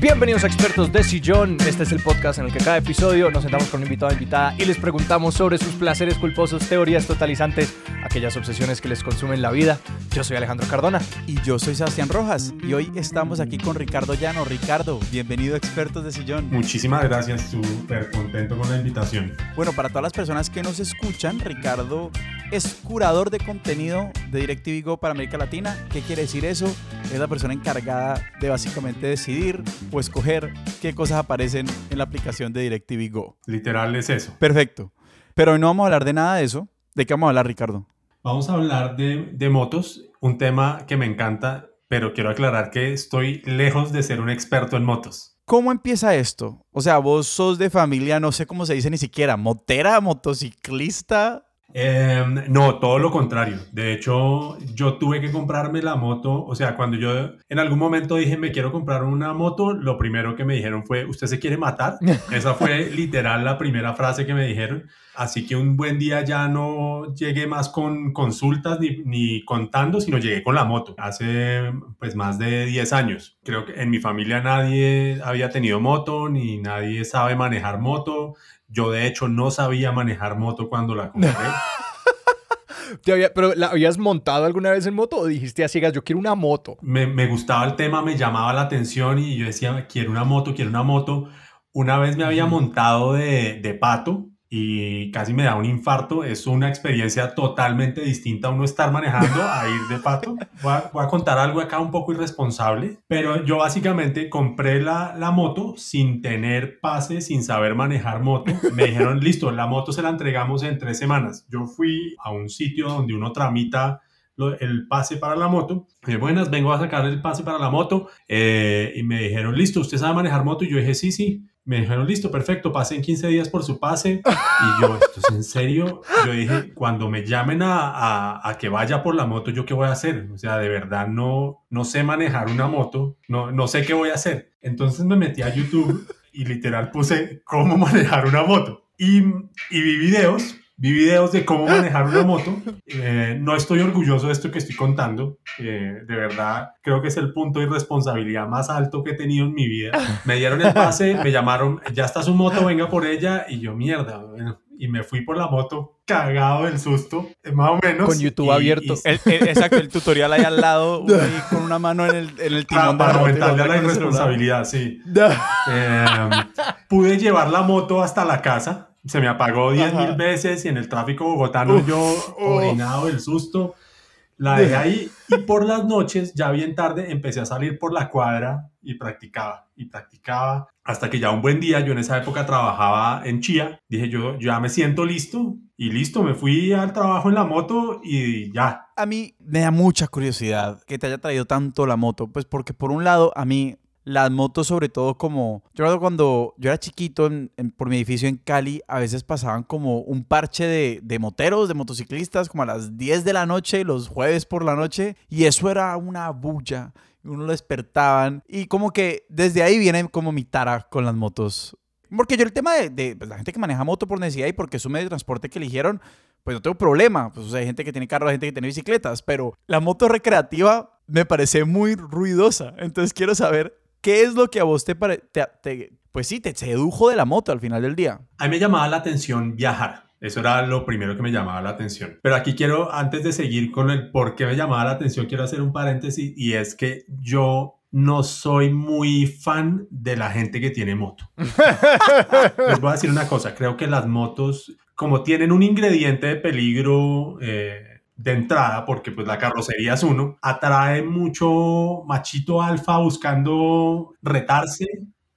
Bienvenidos a Expertos de Sillón. Este es el podcast en el que cada episodio nos sentamos con un invitado o invitada y les preguntamos sobre sus placeres culposos, teorías totalizantes, aquellas obsesiones que les consumen la vida. Yo soy Alejandro Cardona. Y yo soy Sebastián Rojas. Y hoy estamos aquí con Ricardo Llano. Ricardo, bienvenido a Expertos de Sillón. Muchísimas gracias, súper contento con la invitación. Bueno, para todas las personas que nos escuchan, Ricardo es curador de contenido de DirecTV Go para América Latina. ¿Qué quiere decir eso? Es la persona encargada de básicamente decidir o escoger qué cosas aparecen en la aplicación de DirecTV Go. Literal es eso. Perfecto. Pero hoy no vamos a hablar de nada de eso. ¿De qué vamos a hablar, Ricardo? Vamos a hablar de, de motos, un tema que me encanta, pero quiero aclarar que estoy lejos de ser un experto en motos. ¿Cómo empieza esto? O sea, vos sos de familia, no sé cómo se dice ni siquiera, motera, motociclista. Eh, no, todo lo contrario. De hecho, yo tuve que comprarme la moto. O sea, cuando yo en algún momento dije me quiero comprar una moto, lo primero que me dijeron fue, ¿usted se quiere matar? Esa fue literal la primera frase que me dijeron. Así que un buen día ya no llegué más con consultas ni, ni contando, sino llegué con la moto. Hace pues más de 10 años. Creo que en mi familia nadie había tenido moto, ni nadie sabe manejar moto. Yo de hecho no sabía manejar moto cuando la compré. ¿Te había- ¿Pero la habías montado alguna vez en moto o dijiste a ciegas, yo quiero una moto? me, me gustaba el tema, me llamaba la atención y yo decía, quiero una moto, quiero una moto. Una vez me había montado de, de pato y casi me da un infarto. Es una experiencia totalmente distinta a uno estar manejando a ir de pato. Voy a, voy a contar algo acá un poco irresponsable, pero yo básicamente compré la, la moto sin tener pase, sin saber manejar moto. Me dijeron, listo, la moto se la entregamos en tres semanas. Yo fui a un sitio donde uno tramita lo- el pase para la moto. Y buenas, vengo a sacar el pase para la moto. Eh, y me dijeron, listo, ¿usted sabe manejar moto? Y yo dije, sí, sí. Me dijeron, listo, perfecto, pasen 15 días por su pase. Y yo, ¿esto es en serio? Yo dije, cuando me llamen a, a, a que vaya por la moto, ¿yo qué voy a hacer? O sea, de verdad no, no sé manejar una moto, no, no sé qué voy a hacer. Entonces me metí a YouTube y literal puse cómo manejar una moto. Y, y vi videos, vi videos de cómo manejar una moto. Eh, no estoy orgulloso de esto que estoy contando. eh, de verdad, creo que es el punto de irresponsabilidad más alto que he tenido en mi vida. Me dieron el pase, me llamaron, ya está su moto, venga por ella. Y yo, mierda, bueno. Y me fui por la moto cagado del susto, eh, más o menos. Con YouTube y- abierto. y- El- el- exacto, el tutorial ahí al lado, ahí con una mano en el, en el para, timón para aumentarle la irresponsabilidad, sí. Eh, pude llevar la moto hasta la casa. Se me apagó 10 mil Ajá. veces y en el tráfico bogotano Uf, yo orinado del susto. La dejé ahí y por las noches, ya bien tarde, empecé a salir por la cuadra y practicaba y practicaba hasta que ya un buen día, yo en esa época trabajaba en Chía, dije yo ya me siento listo y listo, me fui al trabajo en la moto y ya, A mí me da mucha curiosidad que te haya traído tanto la moto, pues porque por un lado a mí las motos sobre todo como, yo recuerdo cuando yo era chiquito en- en- por mi edificio en Cali, a veces pasaban como un parche de, de moteros, de motociclistas, como a las 10 de la noche, los jueves por la noche, y eso era una bulla, uno lo despertaban, y como que desde ahí viene como mi tara con las motos. Porque yo el tema de, de, pues, la gente que maneja moto por necesidad y porque es un medio de transporte que eligieron, pues no tengo problema. Pues o sea, hay gente que tiene carro, hay gente que tiene bicicletas, pero la moto recreativa me parece muy ruidosa. Entonces quiero saber qué es lo que a vos te parece, pues sí, te sedujo de la moto al final del día. A mí me llamaba la atención viajar. Eso era lo primero que me llamaba la atención. Pero aquí quiero, antes de seguir con el por qué me llamaba la atención, quiero hacer un paréntesis y es que yo no soy muy fan de la gente que tiene moto. Les voy a decir una cosa, creo que las motos, como tienen un ingrediente de peligro eh, de entrada, porque pues la carrocería es uno, atrae mucho machito alfa buscando retarse.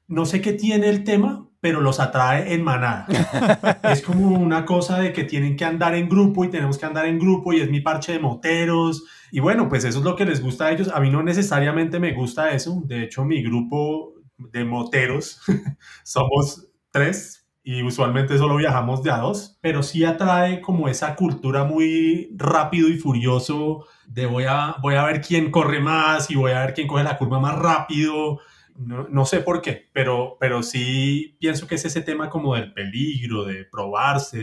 No sé qué tiene el tema, pero los atrae en manada. es como una cosa de que tienen que andar en grupo y tenemos que andar en grupo y es mi parche de moteros. Y bueno, pues eso es lo que les gusta a ellos. A mí no necesariamente me gusta eso. De hecho, mi grupo de moteros somos tres y usualmente solo viajamos de a dos, pero sí atrae como esa cultura muy rápido y furioso de voy a, voy a ver quién corre más y voy a ver quién coge la curva más rápido. No, no sé por qué, pero, pero sí pienso que es ese tema como del peligro, de probarse,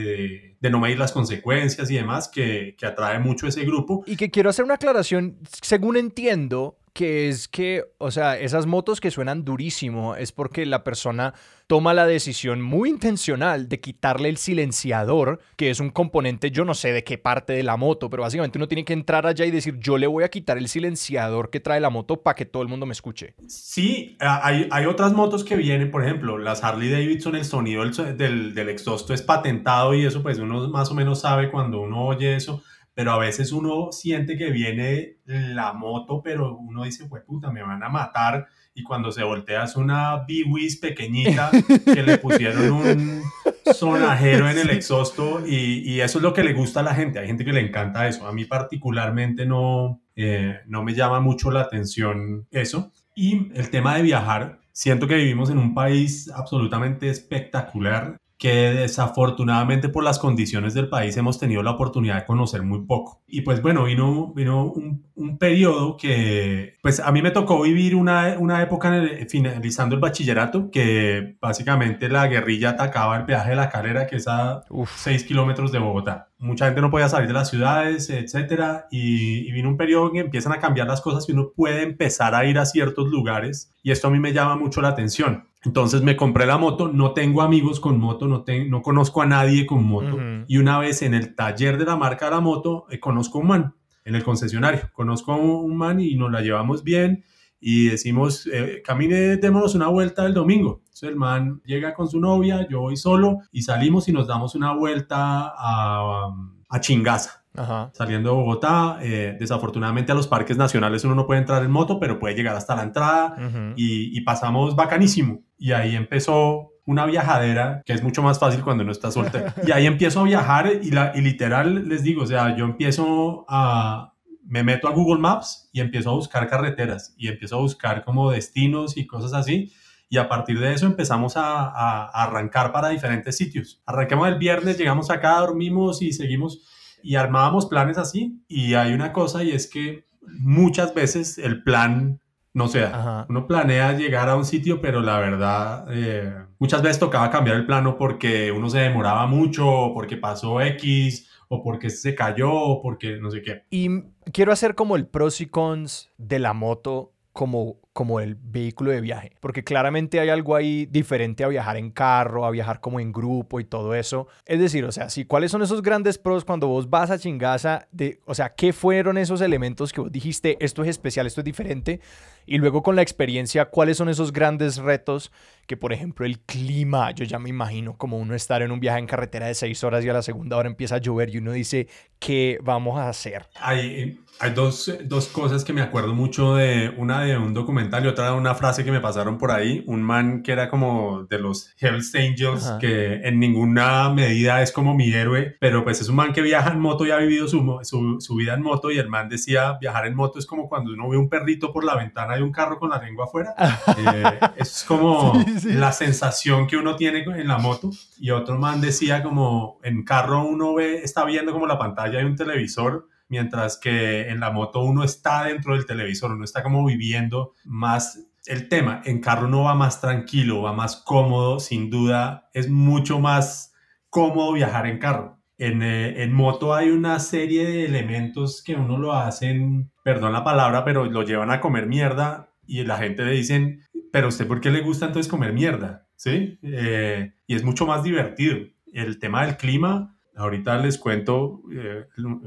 de, no medir las consecuencias y demás que, que atrae mucho ese grupo. Y que quiero hacer una aclaración, según entiendo, que es que, o sea, esas motos que suenan durísimo es porque la persona toma la decisión muy intencional de quitarle el silenciador, que es un componente, yo no sé de qué parte de la moto, pero básicamente uno tiene que entrar allá y decir, yo le voy a quitar el silenciador que trae la moto para que todo el mundo me escuche. Sí, hay, hay otras motos que vienen, por ejemplo, las Harley Davidson, el sonido del, del, del exhausto es patentado y eso pues uno más o menos sabe cuando uno oye eso pero a veces uno siente que viene la moto, pero uno dice, pues puta, me van a matar. Y cuando se voltea es una B-Wiz pequeñita que le pusieron un sonajero en el exhausto y, y, eso es lo que le gusta a la gente. Hay gente que le encanta eso. A mí particularmente no, eh, no me llama mucho la atención eso. Y el tema de viajar, siento que vivimos en un país absolutamente espectacular que desafortunadamente por las condiciones del país hemos tenido la oportunidad de conocer muy poco. Y pues bueno, vino, vino un, un periodo que pues a mí me tocó vivir una, una época finalizando el bachillerato que básicamente la guerrilla atacaba el peaje de la carrera que es a 6 kilómetros de Bogotá. Mucha gente no podía salir de las ciudades, etcétera, y, y vino un periodo en que empiezan a cambiar las cosas y uno puede empezar a ir a ciertos lugares y esto a mí me llama mucho la atención. Entonces me compré la moto, no tengo amigos con moto, no, no conozco a nadie con moto. Y una vez en el taller de la marca de la moto, eh, conozco a un man en el concesionario. Conozco a un man y nos la llevamos bien y decimos, eh, camine, démonos una vuelta el domingo. Entonces el man llega con su novia, yo voy solo y salimos y nos damos una vuelta a, a Chingaza. Saliendo de Bogotá, eh, desafortunadamente a los parques nacionales uno no puede entrar en moto, pero puede llegar hasta la entrada y, y, pasamos bacanísimo. Y ahí empezó una viajadera que es mucho más fácil cuando uno está soltero. y ahí empiezo a viajar y, la, y literal les digo, o sea, yo empiezo a, me meto a Google Maps y empiezo a buscar carreteras y empiezo a buscar como destinos y cosas así. Y a partir de eso empezamos a, a, a arrancar para diferentes sitios. Arranquemos el viernes, llegamos acá, dormimos y seguimos y armábamos planes así. Y hay una cosa y es que muchas veces el plan no sea. Uno planea llegar a un sitio, pero la verdad, eh, muchas veces tocaba cambiar el plano porque uno se demoraba mucho, porque pasó X, o porque se cayó, o porque no sé qué. Y quiero hacer como el pros y cons de la moto como, como el vehículo de viaje, porque claramente hay algo ahí diferente a viajar en carro, a viajar como en grupo y todo eso. Es decir, o sea, si cuáles son esos grandes pros cuando vos vas a Chingaza, o sea, ¿qué fueron esos elementos que vos dijiste, esto es especial, esto es diferente? Y luego con la experiencia, ¿cuáles son esos grandes retos que, por ejemplo, el clima, yo ya me imagino como uno estar en un viaje en carretera de seis horas y a la segunda hora empieza a llover y uno dice, ¿qué vamos a hacer? Hay, hay dos, dos cosas que me acuerdo mucho de, una de un documental y otra de una frase que me pasaron por ahí, un man que era como de los Hells Angels, que en ninguna medida es como mi héroe, pero pues es un man que viaja en moto y ha vivido su, su, su vida en moto y el man decía, viajar en moto es como cuando uno ve un perrito por la ventana un carro con la lengua afuera. Eh, es como la sensación que uno tiene en la moto. Y otro man decía como en carro uno ve, está viendo como la pantalla de un televisor, mientras que en la moto uno está dentro del televisor, uno está como viviendo más el tema. En carro uno va más tranquilo, va más cómodo, sin duda es mucho más cómodo viajar en carro. En, eh, en, moto hay una serie de elementos que uno lo hacen, perdón la palabra, pero lo llevan a comer mierda y la gente le dicen, pero usted por qué le gusta entonces comer mierda? ¿Sí? Eh, y es mucho más divertido. El tema del clima, ahorita les cuento, eh,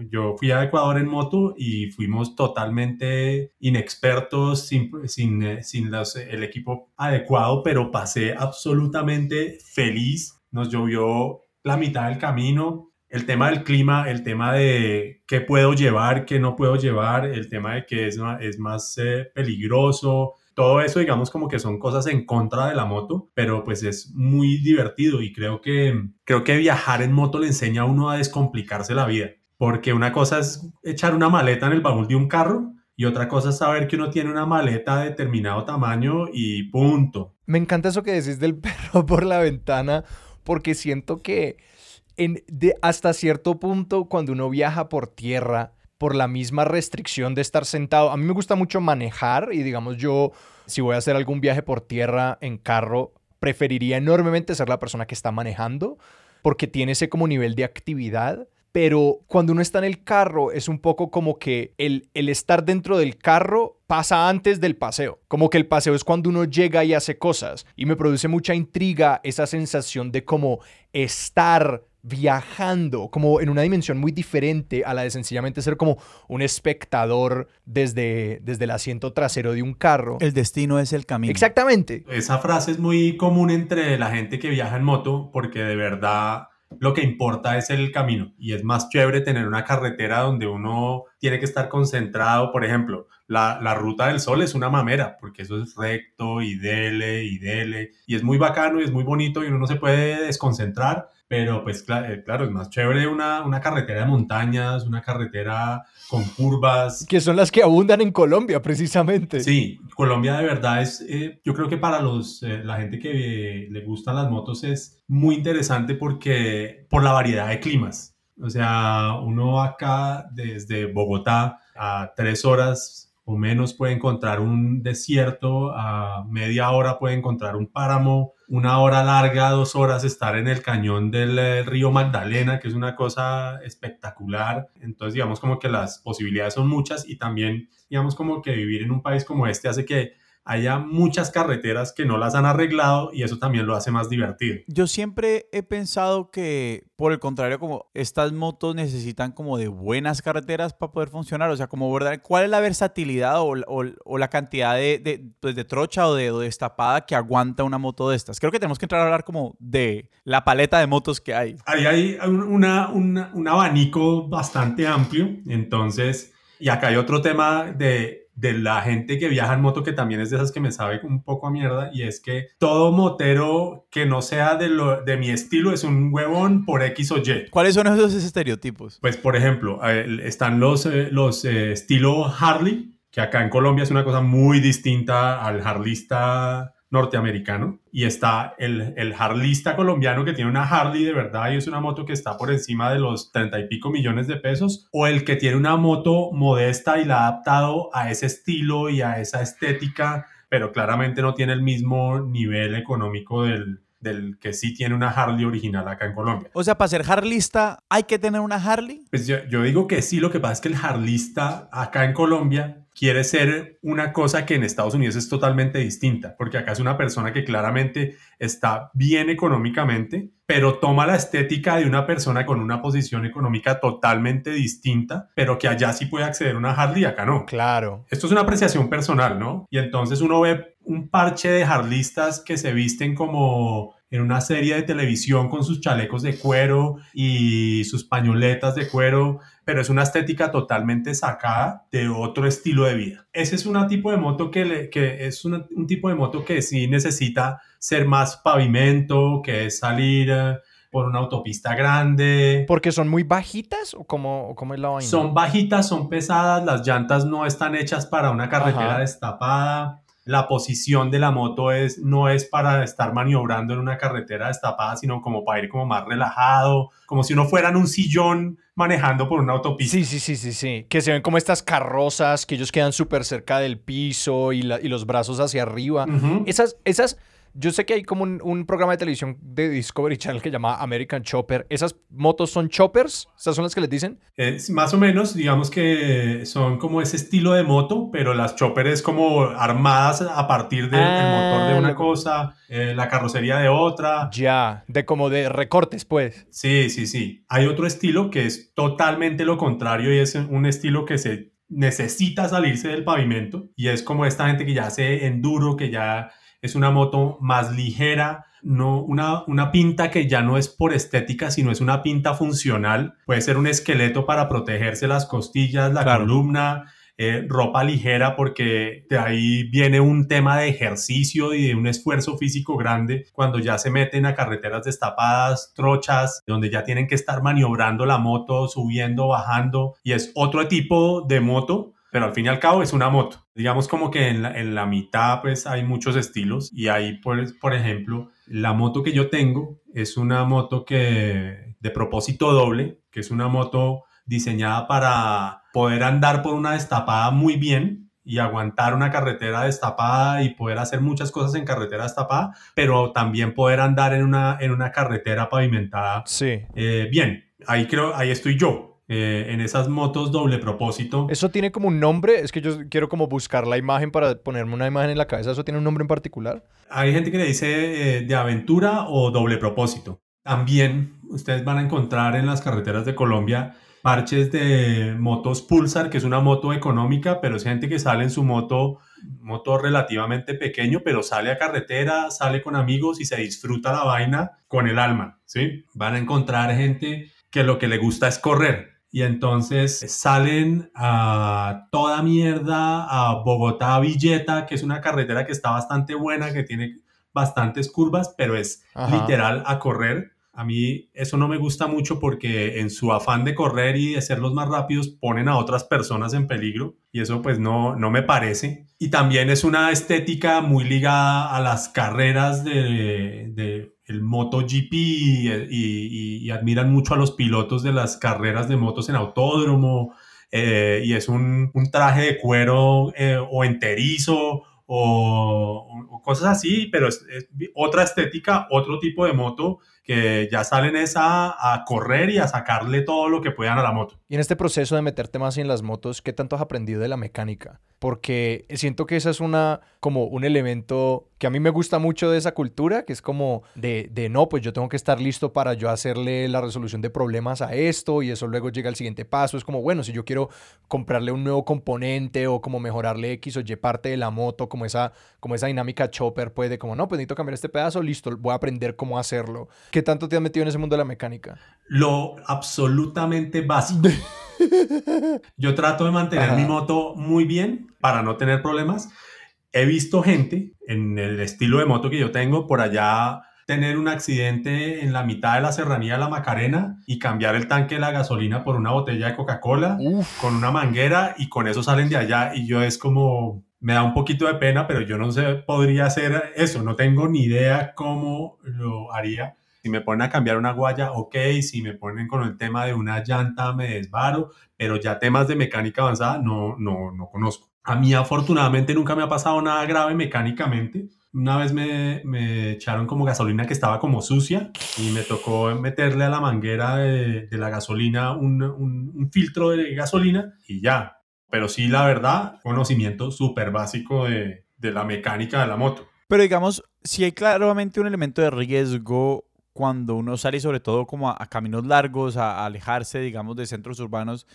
yo fui a Ecuador en moto y fuimos totalmente inexpertos, sin, sin, sin los, el equipo adecuado, pero pasé absolutamente feliz. Nos llovió la mitad del camino, el tema del clima, el tema de qué puedo llevar, qué no puedo llevar, el tema de que es, es más eh, peligroso, todo eso digamos como que son cosas en contra de la moto, pero pues es muy divertido y creo que, creo que viajar en moto le enseña a uno a descomplicarse la vida, porque una cosa es echar una maleta en el baúl de un carro y otra cosa es saber que uno tiene una maleta de determinado tamaño y punto. Me encanta eso que decís del perro por la ventana, porque siento que de, hasta cierto punto, cuando uno viaja por tierra, por la misma restricción de estar sentado, a mí me gusta mucho manejar y digamos yo, si voy a hacer algún viaje por tierra en carro, preferiría enormemente ser la persona que está manejando porque tiene ese como nivel de actividad. Pero cuando uno está en el carro es un poco como que el, el estar dentro del carro pasa antes del paseo. Como que el paseo es cuando uno llega y hace cosas. Y me produce mucha intriga esa sensación de como estar viajando como en una dimensión muy diferente a la de sencillamente ser como un espectador desde, desde el asiento trasero de un carro. El destino es el camino. Exactamente. Esa frase es muy común entre la gente que viaja en moto porque de verdad lo que importa es el camino y es más chévere tener una carretera donde uno tiene que estar concentrado. Por ejemplo, la, la, ruta del sol es una mamera porque eso es recto y dele y dele y es muy bacano y es muy bonito y uno no se puede desconcentrar pero pues eh, claro, es más chévere una, una, carretera de montañas, una carretera con curvas. Que son las que abundan en Colombia, precisamente. Sí, Colombia de verdad es, eh, yo creo que para los, eh, la gente que le gustan las motos es muy interesante porque por la variedad de climas. O sea, uno acá desde Bogotá a tres horas o menos puede encontrar un desierto, a media hora puede encontrar un páramo, una hora larga, dos horas estar en el cañón del eh, río Magdalena, que es una cosa espectacular. Entonces, digamos como que las posibilidades son muchas y también, digamos como que vivir en un país como este hace que haya muchas carreteras que no las han arreglado y eso también lo hace más divertido. Yo siempre he pensado que, por el contrario, como estas motos necesitan como de buenas carreteras para poder funcionar, o sea, como verdad, ¿cuál es la versatilidad o, la cantidad de, pues, de, trocha o de, destapada que aguanta una moto de estas? Creo que tenemos que entrar a hablar como de la paleta de motos que hay. Ahí hay una, un abanico bastante amplio, entonces, y acá hay otro tema de de la gente que viaja en moto, que también es de esas que me sabe un poco a mierda, y es que todo motero que no sea de, lo, de mi estilo es un huevón por X o Y. ¿Cuáles son esos estereotipos? Pues, por ejemplo, están los, eh, los eh, estilo Harley, que acá en Colombia es una cosa muy distinta al harlista norteamericano y está el, el harlista colombiano que tiene una Harley de verdad y es una moto que está por encima de los 30 y pico millones de pesos o el que tiene una moto modesta y la ha adaptado a ese estilo y a esa estética pero claramente no tiene el mismo nivel económico del, del que sí tiene una Harley original acá en Colombia. O sea, para ser harlista hay que tener una Harley. Pues yo, yo, digo que sí, lo que pasa es que el harlista acá en Colombia quiere ser una cosa que en Estados Unidos es totalmente distinta, porque acá es una persona que claramente está bien económicamente, pero toma la estética de una persona con una posición económica totalmente distinta, pero que allá sí puede acceder a una Harley, acá no. Claro. Esto es una apreciación personal, ¿no? Y entonces uno ve un parche de harlistas que se visten como en una serie de televisión con sus chalecos de cuero y sus pañoletas de cuero, pero es una estética totalmente sacada de otro estilo de vida. Ese es un tipo de moto que, que es un tipo de moto que sí necesita ser más pavimento, que es salir eh, por una autopista grande. ¿Porque son muy bajitas o cómo, cómo es la vaina? Son bajitas, son pesadas, las llantas no están hechas para una carretera destapada la posición de la moto es, no es para estar maniobrando en una carretera destapada, sino como para ir como más relajado, como si uno fuera en un sillón manejando por una autopista. Sí, sí, sí, sí, sí. Que se ven como estas carrozas, que ellos quedan súper cerca del piso y, y, los brazos hacia arriba. Esas, esas yo sé que hay como un, programa de televisión de Discovery Channel que se llama American Chopper. ¿Esas motos son choppers? ¿Esas son las que les dicen? Es más o menos, digamos que son como ese estilo de moto, pero las chopper es como armadas a partir del motor de una ah, cosa, eh, la carrocería de otra. Ya, de como de recortes, pues. Sí, sí, sí. Hay otro estilo que es totalmente lo contrario y es un estilo que se necesita salirse del pavimento y es como esta gente que ya hace enduro, que ya es una moto más ligera, no una, una pinta que ya no es por estética, sino es una pinta funcional. Puede ser un esqueleto para protegerse las costillas, la columna, eh, ropa ligera porque de ahí viene un tema de ejercicio y de un esfuerzo físico grande cuando ya se meten a carreteras destapadas, trochas, donde ya tienen que estar maniobrando la moto, subiendo, bajando y es otro tipo de moto pero al fin y al cabo es una moto. Digamos como que en la, en la mitad pues hay muchos estilos y ahí pues, por ejemplo la moto que yo tengo es una moto que de propósito doble, que es una moto diseñada para poder andar por una destapada muy bien y aguantar una carretera destapada y poder hacer muchas cosas en carretera destapada, pero también poder andar en una, en una carretera pavimentada sí. Eh, bien. Ahí creo, ahí estoy yo eh, en esas motos doble propósito. Eso tiene como un nombre, es que yo quiero como buscar la imagen para ponerme una imagen en la cabeza, ¿eso tiene un nombre en particular? Hay gente que le dice eh, de aventura o doble propósito. También ustedes van a encontrar en las carreteras de Colombia parches de motos Pulsar, que es una moto económica, pero es gente que sale en su moto, moto relativamente pequeño, pero sale a carretera, sale con amigos y se disfruta la vaina con el alma, ¿sí? Van a encontrar gente que lo que le gusta es correr. Y entonces salen a toda mierda a Bogotá Villeta, que es una carretera que está bastante buena, que tiene bastantes curvas, pero es Ajá. literal a correr. A mí eso no me gusta mucho porque en su afán de correr y de ser los más rápidos ponen a otras personas en peligro y eso pues no, no me parece. Y también es una estética muy ligada a las carreras de, de el MotoGP y, y, y admiran mucho a los pilotos de las carreras de motos en autódromo eh, y es un, traje de cuero eh, o enterizo o, cosas así, pero es, es, otra estética, otro tipo de moto que ya salen es a, a, correr y a sacarle todo lo que puedan a la moto. Y en este proceso de meterte más en las motos, ¿qué tanto has aprendido de la mecánica? Porque siento que esa es una, como un elemento que a mí me gusta mucho de esa cultura, que es como de, de no, pues yo tengo que estar listo para yo hacerle la resolución de problemas a esto y eso luego llega al siguiente paso. Es como, bueno, si yo quiero comprarle un nuevo componente o como mejorarle X o Y parte de la moto, como esa, como esa dinámica chopper, puede como, no, pues necesito cambiar este pedazo, listo, voy a aprender cómo hacerlo. ¿Qué tanto te has metido en ese mundo de la mecánica? Lo absolutamente básico. Yo trato de mantener Ajá. mi moto muy bien para no tener problemas. He visto gente en el estilo de moto que yo tengo por allá tener un accidente en la mitad de la serranía de la Macarena y cambiar el tanque de la gasolina por una botella de Coca-Cola con una manguera y con eso salen de allá y yo es como me da un poquito de pena, pero yo no sé, podría hacer eso, no tengo ni idea cómo lo haría. Si me ponen a cambiar una guaya, ok. Si me ponen con el tema de una llanta, me desvaro. Pero ya temas de mecánica avanzada no, no, no conozco. A mí afortunadamente nunca me ha pasado nada grave mecánicamente. Una vez me, me echaron como gasolina que estaba como sucia y me tocó meterle a la manguera de, de la gasolina un, un, un filtro de gasolina y ya. Pero sí, la verdad, conocimiento súper básico de, de la mecánica de la moto. Pero digamos, si hay claramente un elemento de riesgo cuando uno sale sobre todo como a, a caminos largos, a, a, alejarse, digamos, de centros urbanos,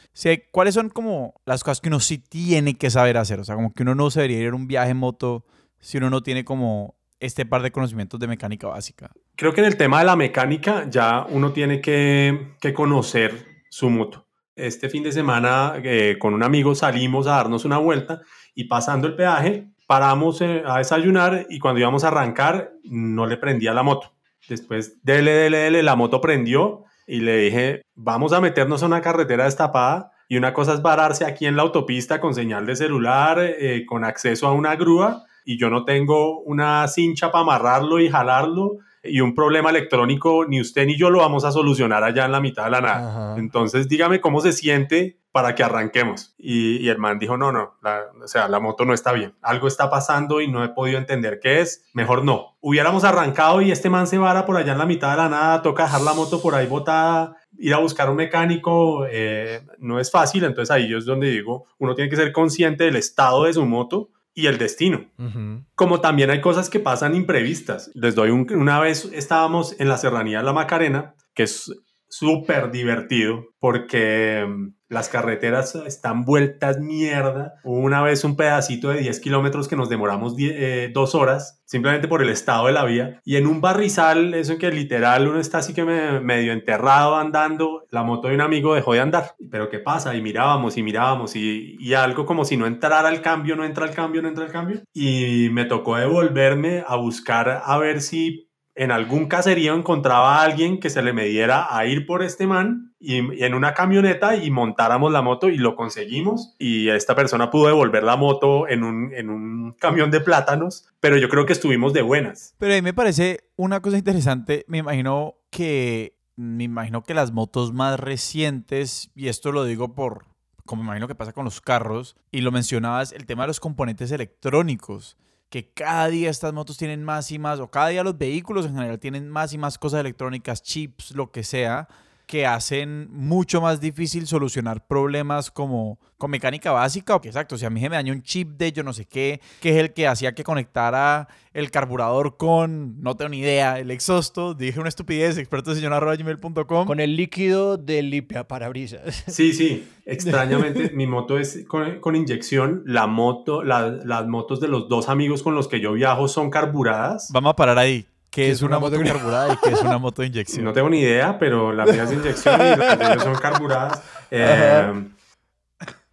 ¿cuáles son como las cosas que uno sí tiene que saber hacer? O sea, como que uno no se debería ir a un viaje en moto si uno no tiene como este par de conocimientos de mecánica básica. Creo que en el tema de la mecánica ya uno tiene que, que conocer su moto. Este fin de semana eh, con un amigo salimos a darnos una vuelta y pasando el peaje paramos eh, a desayunar y cuando íbamos a arrancar no le prendía la moto. Después, dele, dele, dele, la moto prendió y le dije, vamos a meternos a una carretera destapada y una cosa es vararse aquí en la autopista con señal de celular, eh, con acceso a una grúa y yo no tengo una cincha para amarrarlo y jalarlo y un problema electrónico, ni usted ni yo lo vamos a solucionar allá en la mitad de la nada. Ajá. Entonces, dígame cómo se siente para que arranquemos. Y, y el man dijo, no, no, la, o sea, la moto no está bien. Algo está pasando y no he podido entender qué es. Mejor no. Hubiéramos arrancado y este man se vara por allá en la mitad de la nada, toca dejar la moto por ahí botada, ir a buscar un mecánico, eh, no es fácil. Entonces ahí yo es donde digo, uno tiene que ser consciente del estado de su moto y el destino. Uh -huh. Como también hay cosas que pasan imprevistas. Les doy un, una vez estábamos en la serranía de la Macarena, que es súper divertido porque las carreteras están vueltas mierda. Una vez un pedacito de 10 kilómetros que nos demoramos 10, eh, dos horas simplemente por el estado de la vía. Y en un barrizal, eso en que literal uno está así que me, medio enterrado andando, la moto de un amigo dejó de andar. Pero ¿qué pasa? Y mirábamos y mirábamos y, y algo como si no entrara el cambio, no entra el cambio, no entra el cambio. Y me tocó devolverme a buscar a ver si en algún caserío encontraba a alguien que se le mediera a ir por este man y, en una camioneta y montáramos la moto y lo conseguimos. Y esta persona pudo devolver la moto en un, en un camión de plátanos, pero yo creo que estuvimos de buenas. Pero a mí me parece una cosa interesante, me imagino que me imagino que las motos más recientes y esto lo digo por como me imagino que pasa con los carros y lo mencionabas el tema de los componentes electrónicos que cada día estas motos tienen más y más, o cada día los vehículos en general tienen más y más cosas electrónicas, chips, lo que sea, que hacen mucho más difícil solucionar problemas como con mecánica básica. O que exacto, si a mí se me dañó un chip de yo no sé qué, que es el que hacía que conectara el carburador con, no tengo ni idea, el exhausto. Dije una estupidez, experto gmail.com. Con el líquido de limpia parabrisas. Sí, sí. Extrañamente, mi moto es con, inyección. La moto, las motos de los dos amigos con los que yo viajo son carburadas. Vamos a parar ahí. ¿Qué es, una, moto, carburada y qué es una moto de inyección? No tengo ni idea, pero las mías de inyección y las de ellos son carburadas. Eh,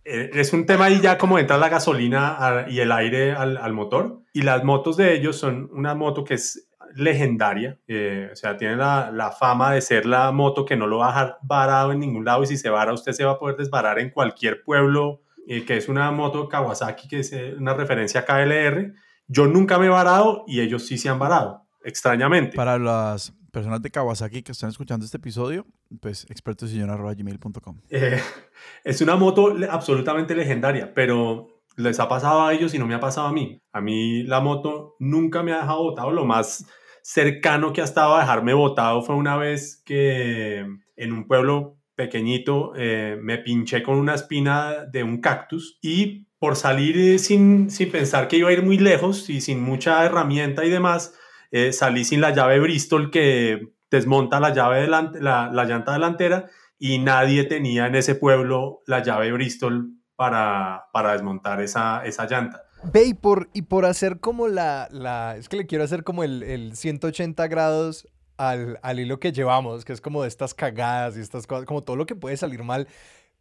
eh, es un tema ahí ya como entra la gasolina y el aire al, motor. Y las motos de ellos son una moto que es legendaria. Eh, o sea, tiene la, la, fama de ser la moto que no lo va a dejar varado en ningún lado. Y si se vara, usted se va a poder desbarar en cualquier pueblo. que es una moto Kawasaki, que es una referencia a KLR. Yo nunca me he varado y ellos sí se han varado extrañamente. Para las personas de Kawasaki que están escuchando este episodio, pues expertosillón.gmail.com. Eh, es una moto absolutamente legendaria, pero les ha pasado a ellos y no me ha pasado a mí. A mí la moto nunca me ha dejado botado. Lo más cercano que ha estado a dejarme botado fue una vez que en un pueblo pequeñito eh, me pinché con una espina de un cactus y por salir sin, sin pensar que iba a ir muy lejos y sin mucha herramienta y demás, eh, salí sin la llave Bristol que desmonta la, llave delante, la, llanta delantera y nadie tenía en ese pueblo la llave Bristol para, para desmontar esa, esa llanta. Ve, y por, y por hacer como la, la, es que le quiero hacer como el, el 180 grados al, al, hilo que llevamos, que es como de estas cagadas y estas cosas, como todo lo que puede salir mal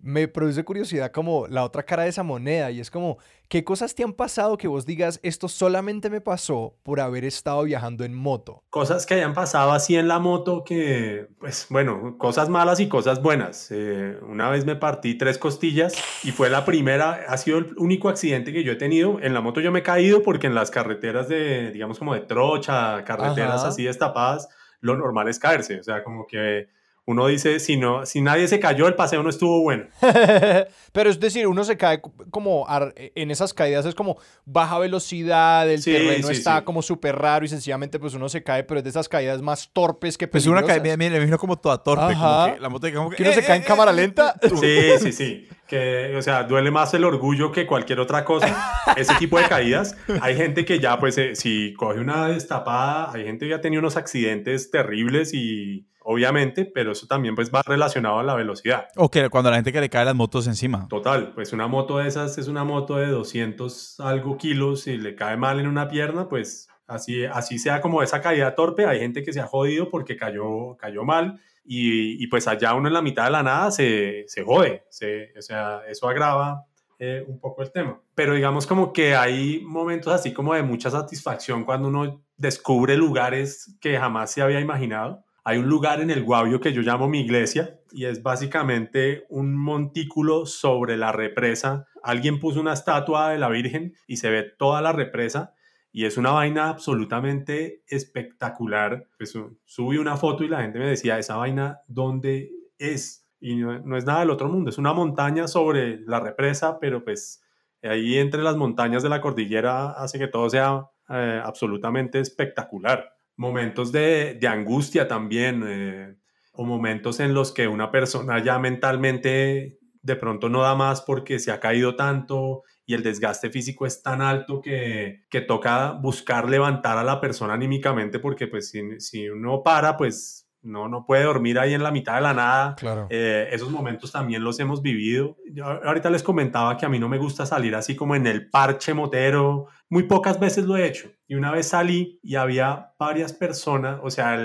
me produce curiosidad como la otra cara de esa moneda y es como, ¿qué cosas te han pasado que vos digas, esto solamente me pasó por haber estado viajando en moto? Cosas que hayan pasado así en la moto que, pues bueno, cosas malas y cosas buenas. Eh, una vez me partí tres costillas y fue la primera, ha sido el único accidente que yo he tenido. En la moto yo me he caído porque en las carreteras de, digamos como de trocha, carreteras así destapadas, lo normal es caerse. O sea, como que uno dice, si, no, si nadie se cayó, el paseo no estuvo bueno. Pero es decir, uno se cae como en esas caídas, es como baja velocidad, el terreno está como súper raro y sencillamente pues uno se cae, pero es de esas caídas más torpes que Pues una caída, me imagino como toda torpe, como que la moto como que, uno se cae en eh, cámara eh, lenta. Sí, sí, sí. Que, o sea, duele más el orgullo que cualquier otra cosa. Ese tipo de caídas. Hay gente que ya, pues, eh, si coge una destapada, hay gente que ya ha tenido unos accidentes terribles y obviamente, pero eso también pues va relacionado a la velocidad. O que cuando la gente que le cae las motos encima. Total, pues una moto de esas es una moto de 200 algo kilos y le cae mal en una pierna, pues así, así sea como esa caída torpe, hay gente que se ha jodido porque cayó, cayó mal y, y pues allá uno en la mitad de la nada se, se jode, se, o sea, eso agrava eh, un poco el tema. Pero digamos como que hay momentos así como de mucha satisfacción cuando uno descubre lugares que jamás se había imaginado hay un lugar en el Guavio que yo llamo mi iglesia y es básicamente un montículo sobre la represa. Alguien puso una estatua de la Virgen y se ve toda la represa y es una vaina absolutamente espectacular. Pues subí una foto y la gente me decía, esa vaina, ¿dónde es? Y no, es nada del otro mundo, es una montaña sobre la represa, pero pues ahí entre las montañas de la cordillera hace que todo sea eh, absolutamente espectacular momentos de, angustia también, eh, o momentos en los que una persona ya mentalmente de pronto no da más porque se ha caído tanto y el desgaste físico es tan alto que, que toca buscar levantar a la persona anímicamente porque pues si, si uno para pues no, no puede dormir ahí en la mitad de la nada. Claro. Eh, esos momentos también los hemos vivido. Yo ahorita les comentaba que a mí no me gusta salir así como en el parche motero. Muy pocas veces lo he hecho. Y una vez salí y había varias personas, o sea,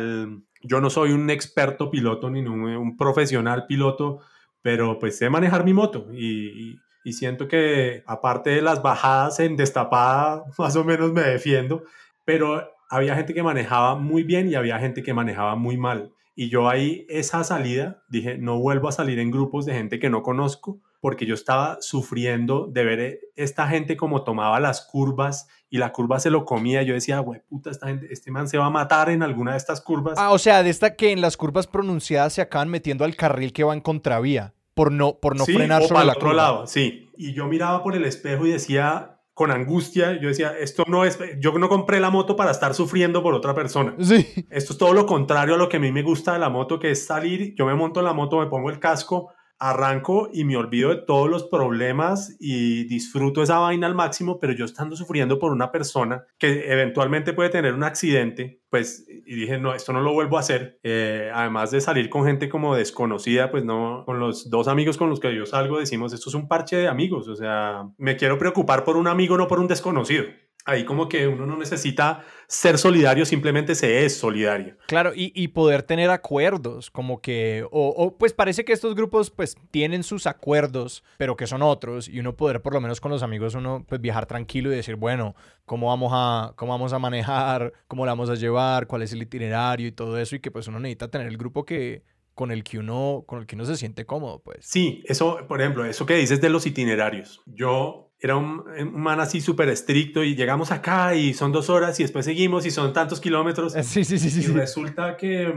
yo no soy un experto piloto ni un, profesional piloto, pero pues sé manejar mi moto y, y siento que aparte de las bajadas en destapada, más o menos me defiendo, pero había gente que manejaba muy bien y había gente que manejaba muy mal. Y yo ahí, esa salida, dije, no vuelvo a salir en grupos de gente que no conozco, porque yo estaba sufriendo de ver eh, esta gente como tomaba las curvas y la curva se lo comía. Yo decía, güey, puta, esta gente, este man se va a matar en alguna de estas curvas. Ah, o sea, de esta que en las curvas pronunciadas se acaban metiendo al carril que va en contravía por no, por no frenar sobre la otro lado, sí. Y yo miraba por el espejo y decía, con angustia. Yo decía, esto no es, yo no compré la moto para estar sufriendo por otra persona. Sí. Esto es todo lo contrario a lo que a mí me gusta de la moto, que es salir, yo me monto en la moto, me pongo el casco, arranco y me olvido de todos los problemas y disfruto esa vaina al máximo, pero yo estando sufriendo por una persona que eventualmente puede tener un accidente, pues, y dije, no, esto no lo vuelvo a hacer. Eh, además de salir con gente como desconocida, pues no, con los dos amigos con los que yo salgo, decimos, esto es un parche de amigos, o sea, me quiero preocupar por un amigo, no por un desconocido ahí como que uno no necesita ser solidario, simplemente se es solidario. Claro, y, poder tener acuerdos, como que, o, pues parece que estos grupos pues tienen sus acuerdos, pero que son otros, y uno poder por lo menos con los amigos uno pues viajar tranquilo y decir, bueno, ¿cómo vamos a, cómo vamos a manejar? ¿Cómo la vamos a llevar? ¿Cuál es el itinerario? Y todo eso, y que pues uno necesita tener el grupo que con el que uno con el que uno se siente cómodo, pues. Sí, eso, por ejemplo, eso que dices de los itinerarios. Yo era un, man así súper estricto y llegamos acá y son dos horas y después seguimos y son tantos kilómetros. Sí, sí, sí, sí. Y resulta que,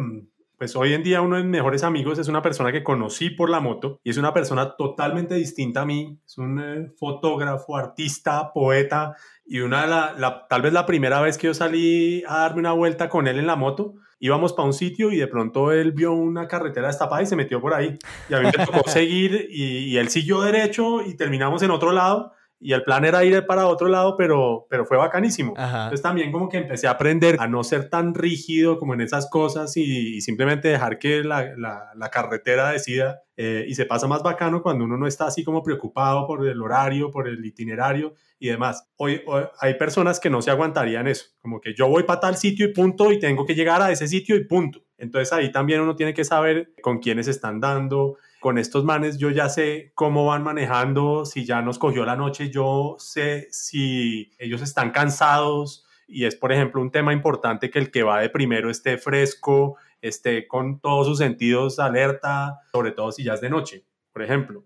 pues hoy en día uno de mis mejores amigos es una persona que conocí por la moto y es una persona totalmente distinta a mí. Es un eh, fotógrafo, artista, poeta y una de la, tal vez la primera vez que yo salí a darme una vuelta con él en la moto, íbamos para un sitio y de pronto él vio una carretera destapada y se metió por ahí. Y a mí me tocó seguir y, y él siguió derecho y terminamos en otro lado y el plan era ir para otro lado, pero, pero fue bacanísimo. Entonces también como que empecé a aprender a no ser tan rígido como en esas cosas y, simplemente dejar que la, la, carretera decida eh, y se pasa más bacano cuando uno no está así como preocupado por el horario, por el itinerario y demás. Hoy, hoy hay personas que no se aguantarían eso, como que yo voy para tal sitio y punto y tengo que llegar a ese sitio y punto. Entonces ahí también uno tiene que saber con quiénes están dando, con estos manes yo ya sé cómo van manejando, si ya nos cogió la noche, yo sé si ellos están cansados y es, por ejemplo, un tema importante que el que va de primero esté fresco, esté con todos sus sentidos alerta, sobre todo si ya es de noche, por ejemplo.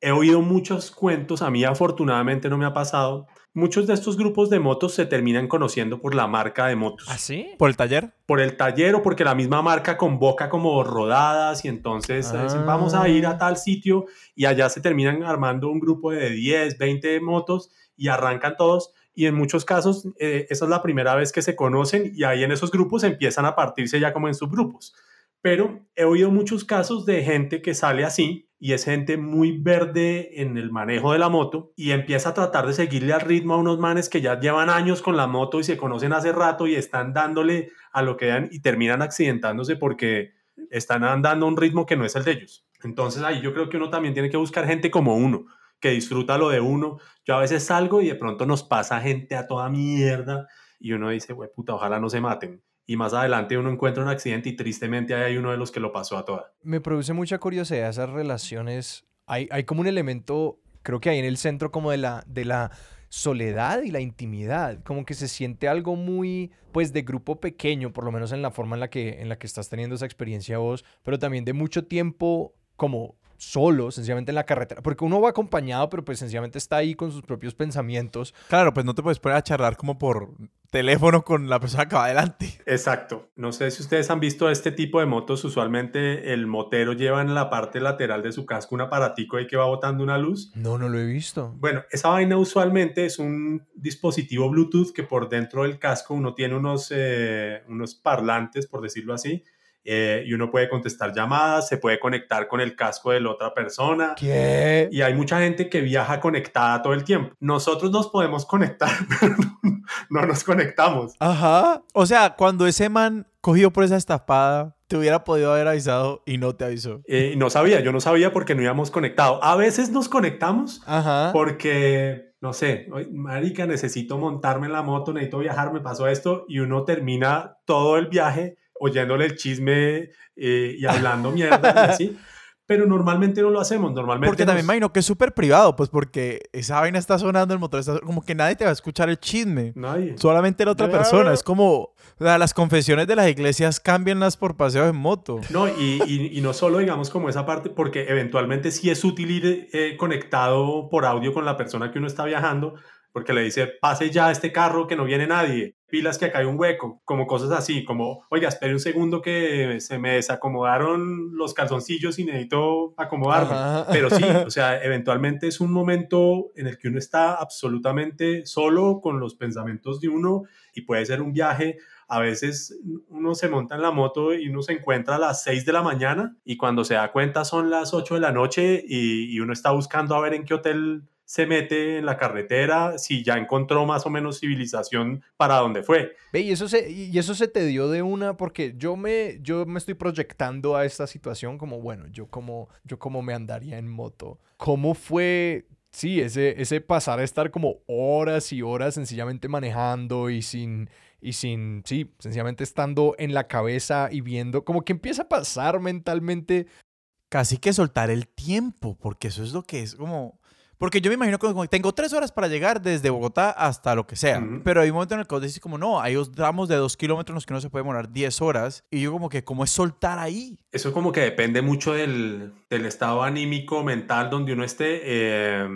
He oído muchos cuentos, a mí afortunadamente no me ha pasado, muchos de estos grupos de motos se terminan conociendo por la marca de motos. ¿Ah, sí? ¿Por el taller? Por el taller o porque la misma marca convoca como rodadas y entonces eh, dicen, vamos a ir a ah. tal sitio y allá se terminan armando un grupo de 10, 20 motos y arrancan todos. Y en muchos casos, eh, esa es la primera vez que se conocen y ahí en esos grupos empiezan a partirse ya como en subgrupos. Pero he oído muchos casos de gente que sale así y es gente muy verde en el manejo de la moto y empieza a tratar de seguirle al ritmo a unos manes que ya llevan años con la moto y se conocen hace rato y están dándole a lo que dan y terminan accidentándose porque están andando a un ritmo que no es el de ellos. Entonces ahí yo creo que uno también tiene que buscar gente como uno, que disfruta lo de uno. Yo a veces salgo y de pronto nos pasa gente a toda mierda y uno dice, güey, puta, ojalá no se maten y más adelante uno encuentra un accidente y tristemente hay uno de los que lo pasó a toda. Me produce mucha curiosidad esas relaciones. Hay, hay como un elemento, creo que hay en el centro como de la, de la soledad y la intimidad, como que se siente algo muy, pues, de grupo pequeño, por lo menos en la forma en la que, en la que estás teniendo esa experiencia vos, pero también de mucho tiempo como solo, sencillamente en la carretera, porque uno va acompañado, pero pues sencillamente está ahí con sus propios pensamientos. Claro, pues no te puedes poner a charlar como por teléfono con la persona que va adelante. Exacto. No sé si ustedes han visto este tipo de motos. Usualmente el motero lleva en la parte lateral de su casco un aparatico ahí que va botando una luz. No, no lo he visto. Bueno, esa vaina usualmente es un dispositivo Bluetooth que por dentro del casco uno tiene unos, eh, unos parlantes, por decirlo así, eh, y uno puede contestar llamadas, se puede conectar con el casco de la otra persona. ¿Qué? Y hay mucha gente que viaja conectada todo el tiempo. Nosotros nos podemos conectar, pero no, nos conectamos. Ajá. O sea, cuando ese man cogió por esa estapada, te hubiera podido haber avisado y no te avisó. Eh, no sabía, yo no sabía porque no íbamos conectado. A veces nos conectamos Ajá. porque, no sé, marica, necesito montarme en la moto, necesito viajar, me pasó esto y uno termina todo el viaje oyéndole el chisme eh, y hablando mierda y así. Pero normalmente no lo hacemos, normalmente... Porque también imagino que es súper privado, pues porque esa vaina está sonando, el motor está... Como que nadie te va a escuchar el chisme. Nadie. Solamente la otra persona. Es como... O sea, las confesiones de las iglesias las por paseos en moto. No, y, y, no solo digamos como esa parte, porque eventualmente sí es útil ir eh, conectado por audio con la persona que uno está viajando, porque le dice, pase ya este carro que no viene nadie pilas que acá hay un hueco, como cosas así, como, oiga, espere un segundo que se me desacomodaron los calzoncillos y necesito acomodarme. Pero sí, o sea, eventualmente es un momento en el que uno está absolutamente solo con los pensamientos de uno y puede ser un viaje a veces uno se monta en la moto y uno se encuentra a las 6 de la mañana y cuando se da cuenta son las 8 de la noche y, y, uno está buscando a ver en qué hotel se mete en la carretera si ya encontró más o menos civilización para donde fue. Ve, y eso se, y eso se te dio de una porque yo me, yo me estoy proyectando a esta situación como, bueno, yo como, yo como me andaría en moto. ¿Cómo fue sí, ese, ese pasar a estar como horas y horas sencillamente manejando y sin, y sin, sí, sencillamente estando en la cabeza y viendo, como que empieza a pasar mentalmente. Casi que soltar el tiempo, porque eso es lo que es como porque yo me imagino que tengo tres horas para llegar desde Bogotá hasta lo que sea. Pero hay un momento en el que dices como, no, hay dos tramos de dos kilómetros en los que no se puede demorar diez horas. Y yo como que, ¿cómo es soltar ahí? Eso como que depende mucho del, del estado anímico, mental donde uno esté. Eh,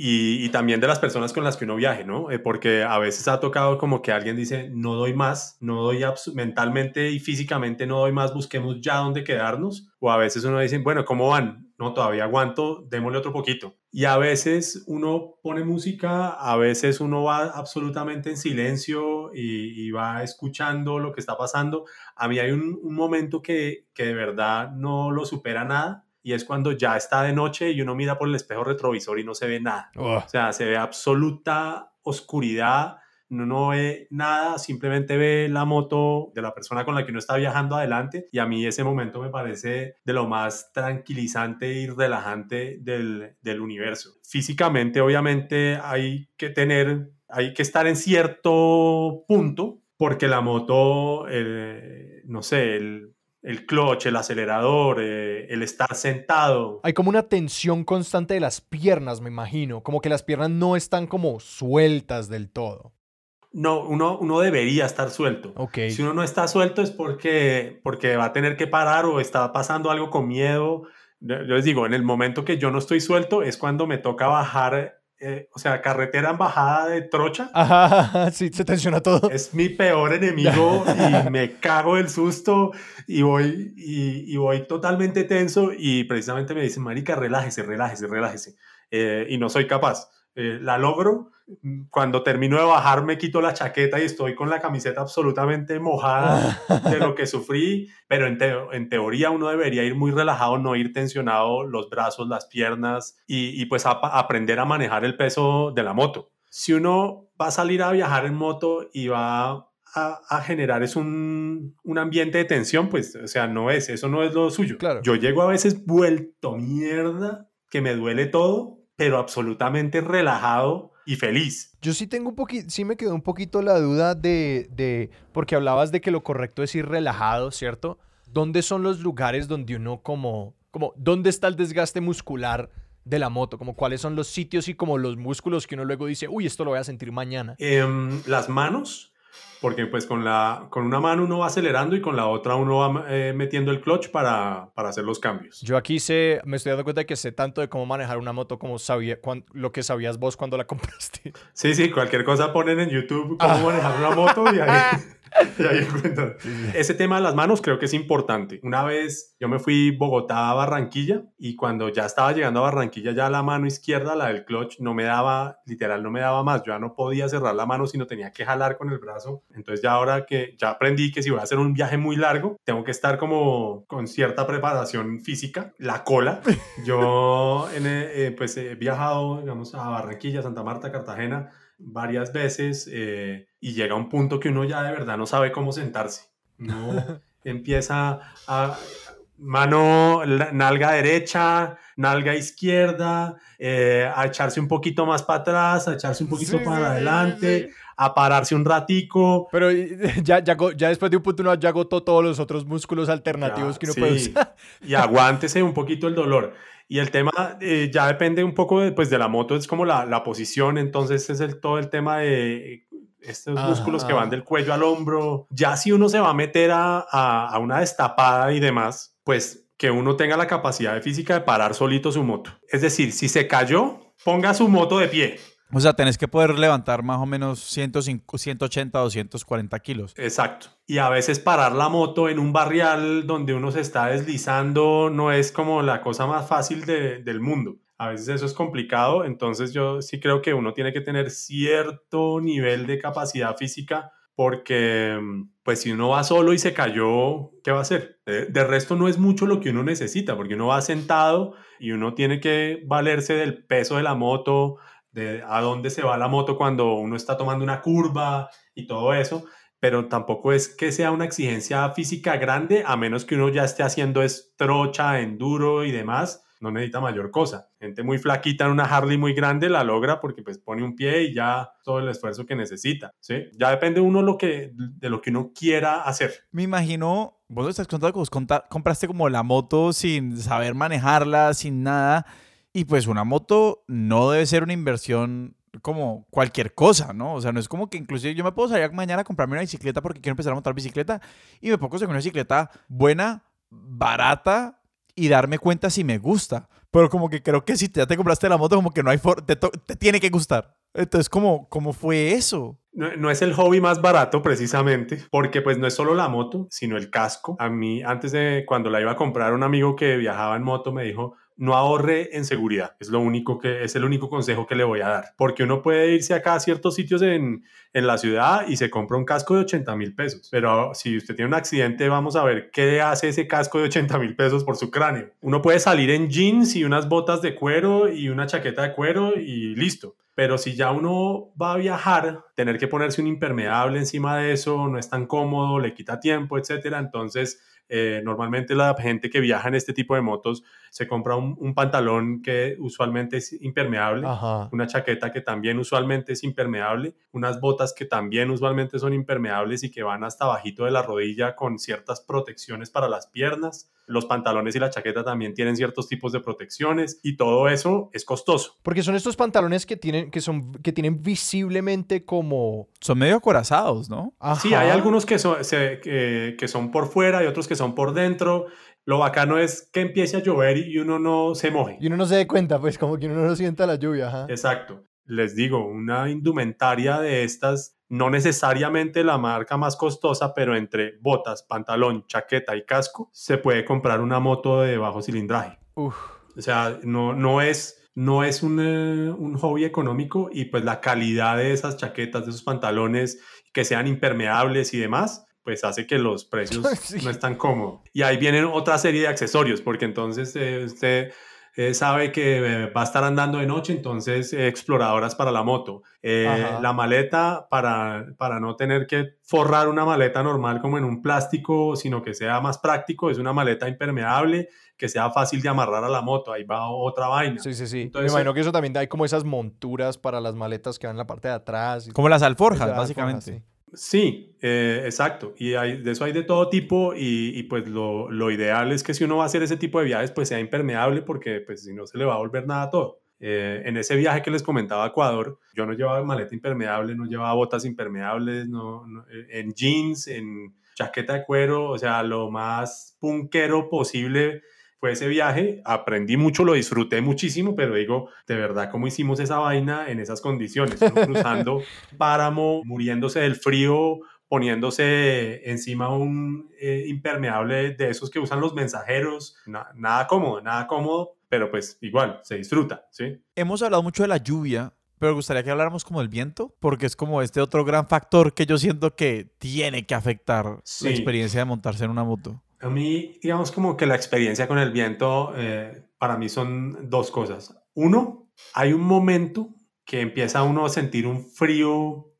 y, también de las personas con las que uno viaje, ¿no? Eh, porque a veces ha tocado como que alguien dice, no doy más, no doy mentalmente y físicamente no doy más, busquemos ya dónde quedarnos. O a veces uno dice, bueno, ¿cómo van? No, todavía aguanto, démosle otro poquito. Y a veces uno pone música, a veces uno va absolutamente en silencio y, va escuchando lo que está pasando. A mí hay un, un momento que, que de verdad no lo supera nada y es cuando ya está de noche y uno mira por el espejo retrovisor y no se ve nada. O sea, se ve absoluta oscuridad, no, no ve nada, simplemente ve la moto de la persona con la que uno está viajando adelante y a mí ese momento me parece de lo más tranquilizante y relajante del, del universo. Físicamente, obviamente, hay que tener, hay que estar en cierto punto porque la moto, no sé, el el clutch, el acelerador, eh, el estar sentado. Hay como una tensión constante de las piernas, me imagino, como que las piernas no están como sueltas del todo. No, uno, uno debería estar suelto. Okay. Si uno no está suelto es porque, porque va a tener que parar o está pasando algo con miedo. Yo les digo, en el momento que yo no estoy suelto es cuando me toca bajar eh, o sea, carretera en bajada de trocha. Ajá, sí, se tensiona todo. Es mi peor enemigo y me cago del susto y voy, y, voy totalmente tenso y precisamente me dicen, marica, relájese, relájese, relájese. Eh, y no soy capaz. Eh, la logro. Cuando termino de bajar me quito la chaqueta y estoy con la camiseta absolutamente mojada de lo que sufrí, pero en, en teoría uno debería ir muy relajado, no ir tensionado los brazos, las piernas y, y pues aprender a manejar el peso de la moto. Si uno va a salir a viajar en moto y va a, a, generar es un, un, ambiente de tensión, pues, o sea, no es, eso no es lo suyo. Claro. Yo llego a veces vuelto mierda, que me duele todo, pero absolutamente relajado y feliz. Yo sí tengo un poquito, sí me quedó un poquito la duda de, de, porque hablabas de que lo correcto es ir relajado, ¿cierto? ¿Dónde son los lugares donde uno como, como, dónde está el desgaste muscular de la moto? Como cuáles son los sitios y como los músculos que uno luego dice, uy, esto lo voy a sentir mañana. Em, las manos, porque pues con, la, con una mano uno va acelerando y con la otra uno va eh, metiendo el clutch para, para, hacer los cambios. Yo aquí sé, me estoy dando cuenta de que sé tanto de cómo manejar una moto como sabía, lo que sabías vos cuando la compraste. Sí, sí, cualquier cosa ponen en YouTube cómo ah. manejar una moto y ahí... Ese tema de las manos creo que es importante. Una vez yo me fui Bogotá a Barranquilla y cuando ya estaba llegando a Barranquilla ya la mano izquierda, la del clutch, no me daba, literal, no me daba más. Yo ya no podía cerrar la mano, sino tenía que jalar con el brazo. Entonces ya ahora que ya aprendí que si voy a hacer un viaje muy largo, tengo que estar como con cierta preparación física. La cola. Yo eh, pues he viajado, digamos, a Barranquilla, Santa Marta, Cartagena varias veces eh, y llega un punto que uno ya de verdad no sabe cómo sentarse. no empieza a mano, nalga derecha, nalga izquierda, eh, a echarse un poquito más para atrás, a echarse un poquito para adelante, a pararse un ratico. Pero ya, ya, ya, después de un punto uno ya agotó todos los otros músculos alternativos que uno puede usar. Y aguántese un poquito el dolor. Y el tema eh, ya depende un poco de, pues, de la moto, es como la, la posición, entonces es el, todo el tema de estos músculos que van del cuello al hombro. Ya si uno se va a meter a, a, a, una destapada y demás, pues que uno tenga la capacidad física de parar solito su moto. Es decir, si se cayó, ponga su moto de pie. O sea, tenés que poder levantar más o menos 105, 180, 240 kilos. Exacto. Y a veces parar la moto en un barrial donde uno se está deslizando no es como la cosa más fácil del mundo. A veces eso es complicado, entonces yo sí creo que uno tiene que tener cierto nivel de capacidad física porque pues si uno va solo y se cayó, ¿qué va a hacer? De, resto no es mucho lo que uno necesita, porque uno va sentado y uno tiene que valerse del peso de la moto, de a dónde se va la moto cuando uno está tomando una curva y todo eso, pero tampoco es que sea una exigencia física grande, a menos que uno ya esté haciendo estrocha, enduro y demás, no necesita mayor cosa. Gente muy flaquita en una Harley muy grande la logra porque pues pone un pie y ya todo el esfuerzo que necesita, ¿sí? Ya depende uno lo que, de lo que uno quiera hacer. Me imagino, vos estás contando que compraste como la moto sin saber manejarla, sin nada, y pues una moto no debe ser una inversión como cualquier cosa, ¿no? O sea, no es como que inclusive yo me puedo salir mañana a comprarme una bicicleta porque quiero empezar a montar bicicleta y me pongo con una bicicleta buena, barata y darme cuenta si me gusta. Pero como que creo que si ya te compraste la moto, como que no hay te, te tiene que gustar. Entonces, ¿cómo, cómo fue eso? No, no, es el hobby más barato precisamente, porque pues no es solo la moto, sino el casco. A mí, antes de cuando la iba a comprar, un amigo que viajaba en moto me dijo, no ahorre en seguridad. Es lo único que es el único consejo que le voy a dar, porque uno puede irse acá a ciertos sitios en, en la ciudad y se compra un casco de 80 mil pesos. Pero si usted tiene un accidente, vamos a ver qué hace ese casco de 80 mil pesos por su cráneo. Uno puede salir en jeans y unas botas de cuero y una chaqueta de cuero y listo. Pero si ya uno va a viajar, tener que ponerse un impermeable encima de eso no es tan cómodo, le quita tiempo, etcétera. Entonces, eh, normalmente la gente que viaja en este tipo de motos se compra un, pantalón que usualmente es impermeable, una chaqueta que también usualmente es impermeable, unas botas que también usualmente son impermeables y que van hasta bajito de la rodilla con ciertas protecciones para las piernas. Los pantalones y la chaqueta también tienen ciertos tipos de protecciones y todo eso es costoso. Porque son estos pantalones que tienen, que son, que tienen visiblemente como... Son medio acorazados, ¿no? Sí, hay algunos que son, que, que son por fuera y otros que son por dentro lo bacano es que empiece a llover y uno no se moje. Y uno no se dé cuenta, pues como que uno no sienta la lluvia. Exacto. Les digo, una indumentaria de estas, no necesariamente la marca más costosa, pero entre botas, pantalón, chaqueta y casco, se puede comprar una moto de bajo cilindraje. O sea, no, no es, no es un, eh, un hobby económico y pues la calidad de esas chaquetas, de esos pantalones, que sean impermeables y demás, pues hace que los precios no están cómodos. Y ahí vienen otra serie de accesorios, porque entonces eh, usted eh, sabe que eh, va a estar andando de noche, entonces exploradoras para la moto. la maleta para, para no tener que forrar una maleta normal como en un plástico, sino que sea más práctico, es una maleta impermeable que sea fácil de amarrar a la moto, ahí va otra vaina. Sí, sí, sí. Entonces, Me imagino que eso también hay como esas monturas para las maletas que van en la parte de atrás. Como las alforjas, básicamente. Sí, eh, exacto. Y de eso hay de todo tipo y, pues lo, lo, ideal es que si uno va a hacer ese tipo de viajes pues sea impermeable porque pues si no se le va a volver nada todo. Eh, en ese viaje que les comentaba a Ecuador, yo no llevaba maleta impermeable, no llevaba botas impermeables, no, eh, en jeans, en chaqueta de cuero, o sea, lo más punkero posible fue ese viaje, aprendí mucho, lo disfruté muchísimo, pero digo, de verdad, ¿cómo hicimos esa vaina en esas condiciones? cruzando páramo, muriéndose del frío, poniéndose encima un eh, impermeable de esos que usan los mensajeros, nada cómodo, nada cómodo, pero pues igual, se disfruta, ¿sí? Hemos hablado mucho de la lluvia, pero me gustaría que habláramos como del viento, porque es como este otro gran factor que yo siento que tiene que afectar la experiencia de montarse en una moto. A mí, digamos como que la experiencia con el viento, eh, para mí son dos cosas. Uno, hay un momento que empieza uno a sentir un frío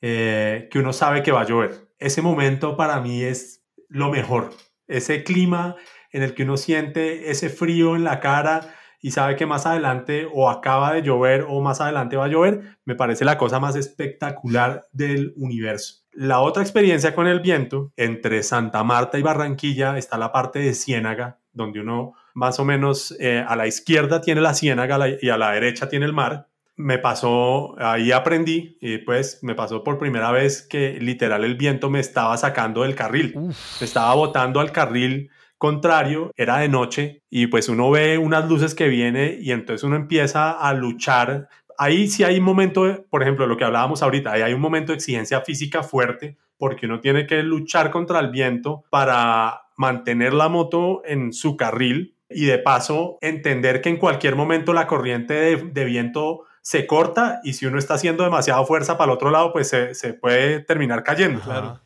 eh, que uno sabe que va a llover. Ese momento para mí es lo mejor. Ese clima en el que uno siente ese frío en la cara y sabe que más adelante o acaba de llover o más adelante va a llover, me parece la cosa más espectacular del universo. La otra experiencia con el viento, entre Santa Marta y Barranquilla está la parte de Ciénaga, donde uno más o menos eh, a la izquierda tiene la Ciénaga y a la derecha tiene el mar. Me pasó, ahí aprendí, y pues me pasó por primera vez que literal el viento me estaba sacando del carril, me estaba botando al carril contrario, era de noche y pues uno ve unas luces que viene y entonces uno empieza a luchar. Ahí sí hay un momento, por ejemplo, lo que hablábamos ahorita, ahí hay un momento de exigencia física fuerte porque uno tiene que luchar contra el viento para mantener la moto en su carril y de paso entender que en cualquier momento la corriente de, viento se corta y si uno está haciendo demasiada fuerza para el otro lado, pues se, puede terminar cayendo.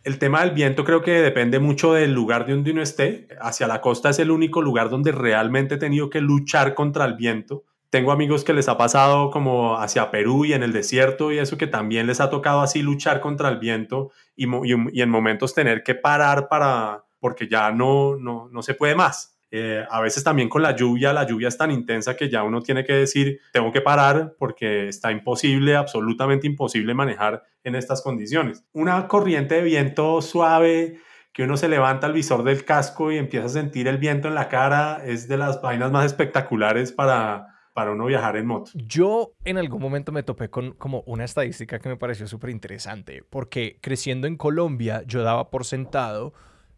El tema del viento creo que depende mucho del lugar de donde uno esté. Hacia la costa es el único lugar donde realmente he tenido que luchar contra el viento tengo amigos que les ha pasado como hacia Perú y en el desierto y eso que también les ha tocado así luchar contra el viento y, en momentos tener que parar para porque ya no, no, no se puede más. Eh, a veces también con la lluvia, la lluvia es tan intensa que ya uno tiene que decir, tengo que parar porque está imposible, absolutamente imposible manejar en estas condiciones. Una corriente de viento suave que uno se levanta el visor del casco y empieza a sentir el viento en la cara es de las vainas más espectaculares para, para uno viajar en moto. Yo en algún momento me topé con como una estadística que me pareció súper interesante, porque creciendo en Colombia yo daba por sentado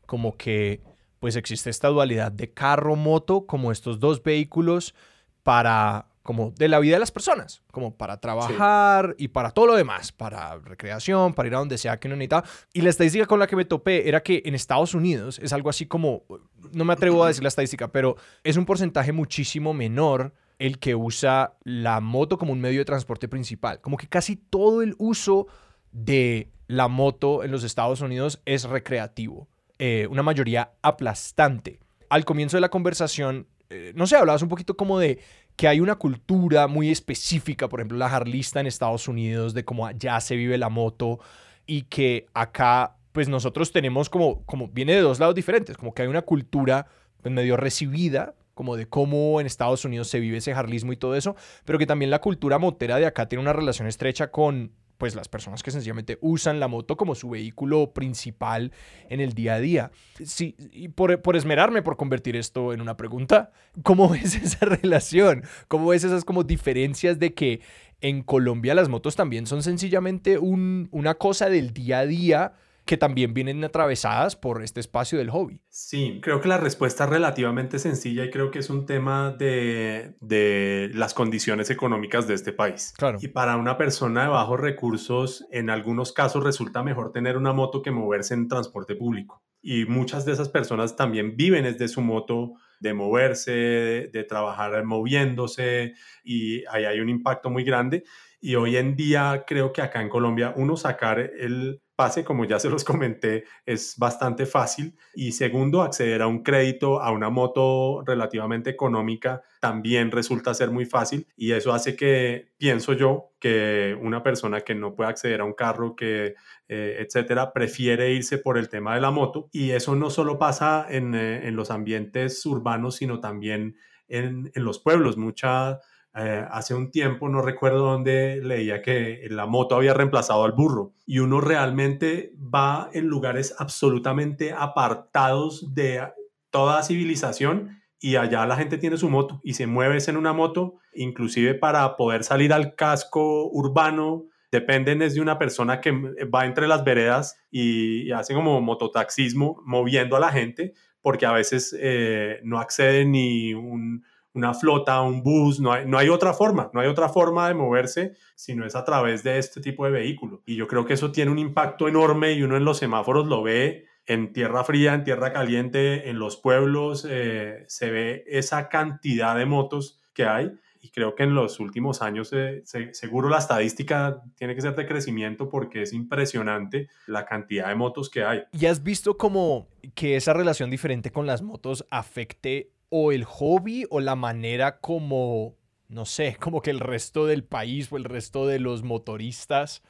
como que pues existe esta dualidad de carro-moto como estos dos vehículos para como de la vida de las personas, como para trabajar y para todo lo demás, para recreación, para ir a donde sea que uno necesita. Y la estadística con la que me topé era que en Estados Unidos es algo así como, no me atrevo a decir la estadística, pero es un porcentaje muchísimo menor el que usa la moto como un medio de transporte principal. Como que casi todo el uso de la moto en los Estados Unidos es recreativo. Eh, una mayoría aplastante. Al comienzo de la conversación, eh, no sé, hablabas un poquito como de que hay una cultura muy específica, por ejemplo, la harlista en Estados Unidos, de cómo allá se vive la moto y que acá, pues nosotros tenemos como, como viene de dos lados diferentes, como que hay una cultura pues, medio recibida como de cómo en Estados Unidos se vive ese jarlismo y todo eso, pero que también la cultura motera de acá tiene una relación estrecha con pues las personas que sencillamente usan la moto como su vehículo principal en el día a día. Sí, y por, por esmerarme por convertir esto en una pregunta, ¿cómo ves esa relación? ¿Cómo ves esas como diferencias de que en Colombia las motos también son sencillamente un, una cosa del día a día? Que también vienen atravesadas por este espacio del hobby? Sí, creo que la respuesta es relativamente sencilla y creo que es un tema de, de las condiciones económicas de este país. Claro. Y para una persona de bajos recursos, en algunos casos resulta mejor tener una moto que moverse en transporte público. Y muchas de esas personas también viven desde su moto de moverse, de, de trabajar moviéndose y ahí hay un impacto muy grande. Y hoy en día creo que acá en Colombia uno sacar el pase, como ya se los comenté, es bastante fácil. Y segundo, acceder a un crédito, a una moto relativamente económica, también resulta ser muy fácil. Y eso hace que, pienso yo, que una persona que no puede acceder a un carro, que, eh, etcétera, prefiere irse por el tema de la moto. Y eso no solo pasa en, eh, en los ambientes urbanos, sino también en, en los pueblos. Mucha eh, hace un tiempo, no recuerdo dónde leía que la moto había reemplazado al burro y uno realmente va en lugares absolutamente apartados de toda civilización y allá la gente tiene su moto y se mueve en una moto, inclusive para poder salir al casco urbano, dependen de una persona que va entre las veredas y, hace como mototaxismo moviendo a la gente porque a veces eh, no accede ni un una flota, un bus, no hay, no hay otra forma, no hay otra forma de moverse si no es a través de este tipo de vehículo. Y yo creo que eso tiene un impacto enorme y uno en los semáforos lo ve en tierra fría, en tierra caliente, en los pueblos, eh, se ve esa cantidad de motos que hay. Y creo que en los últimos años, eh, seguro la estadística tiene que ser de crecimiento porque es impresionante la cantidad de motos que hay. ¿Y has visto como que esa relación diferente con las motos afecte o el hobby o la manera como, no sé, como que el resto del país o el resto de los motoristas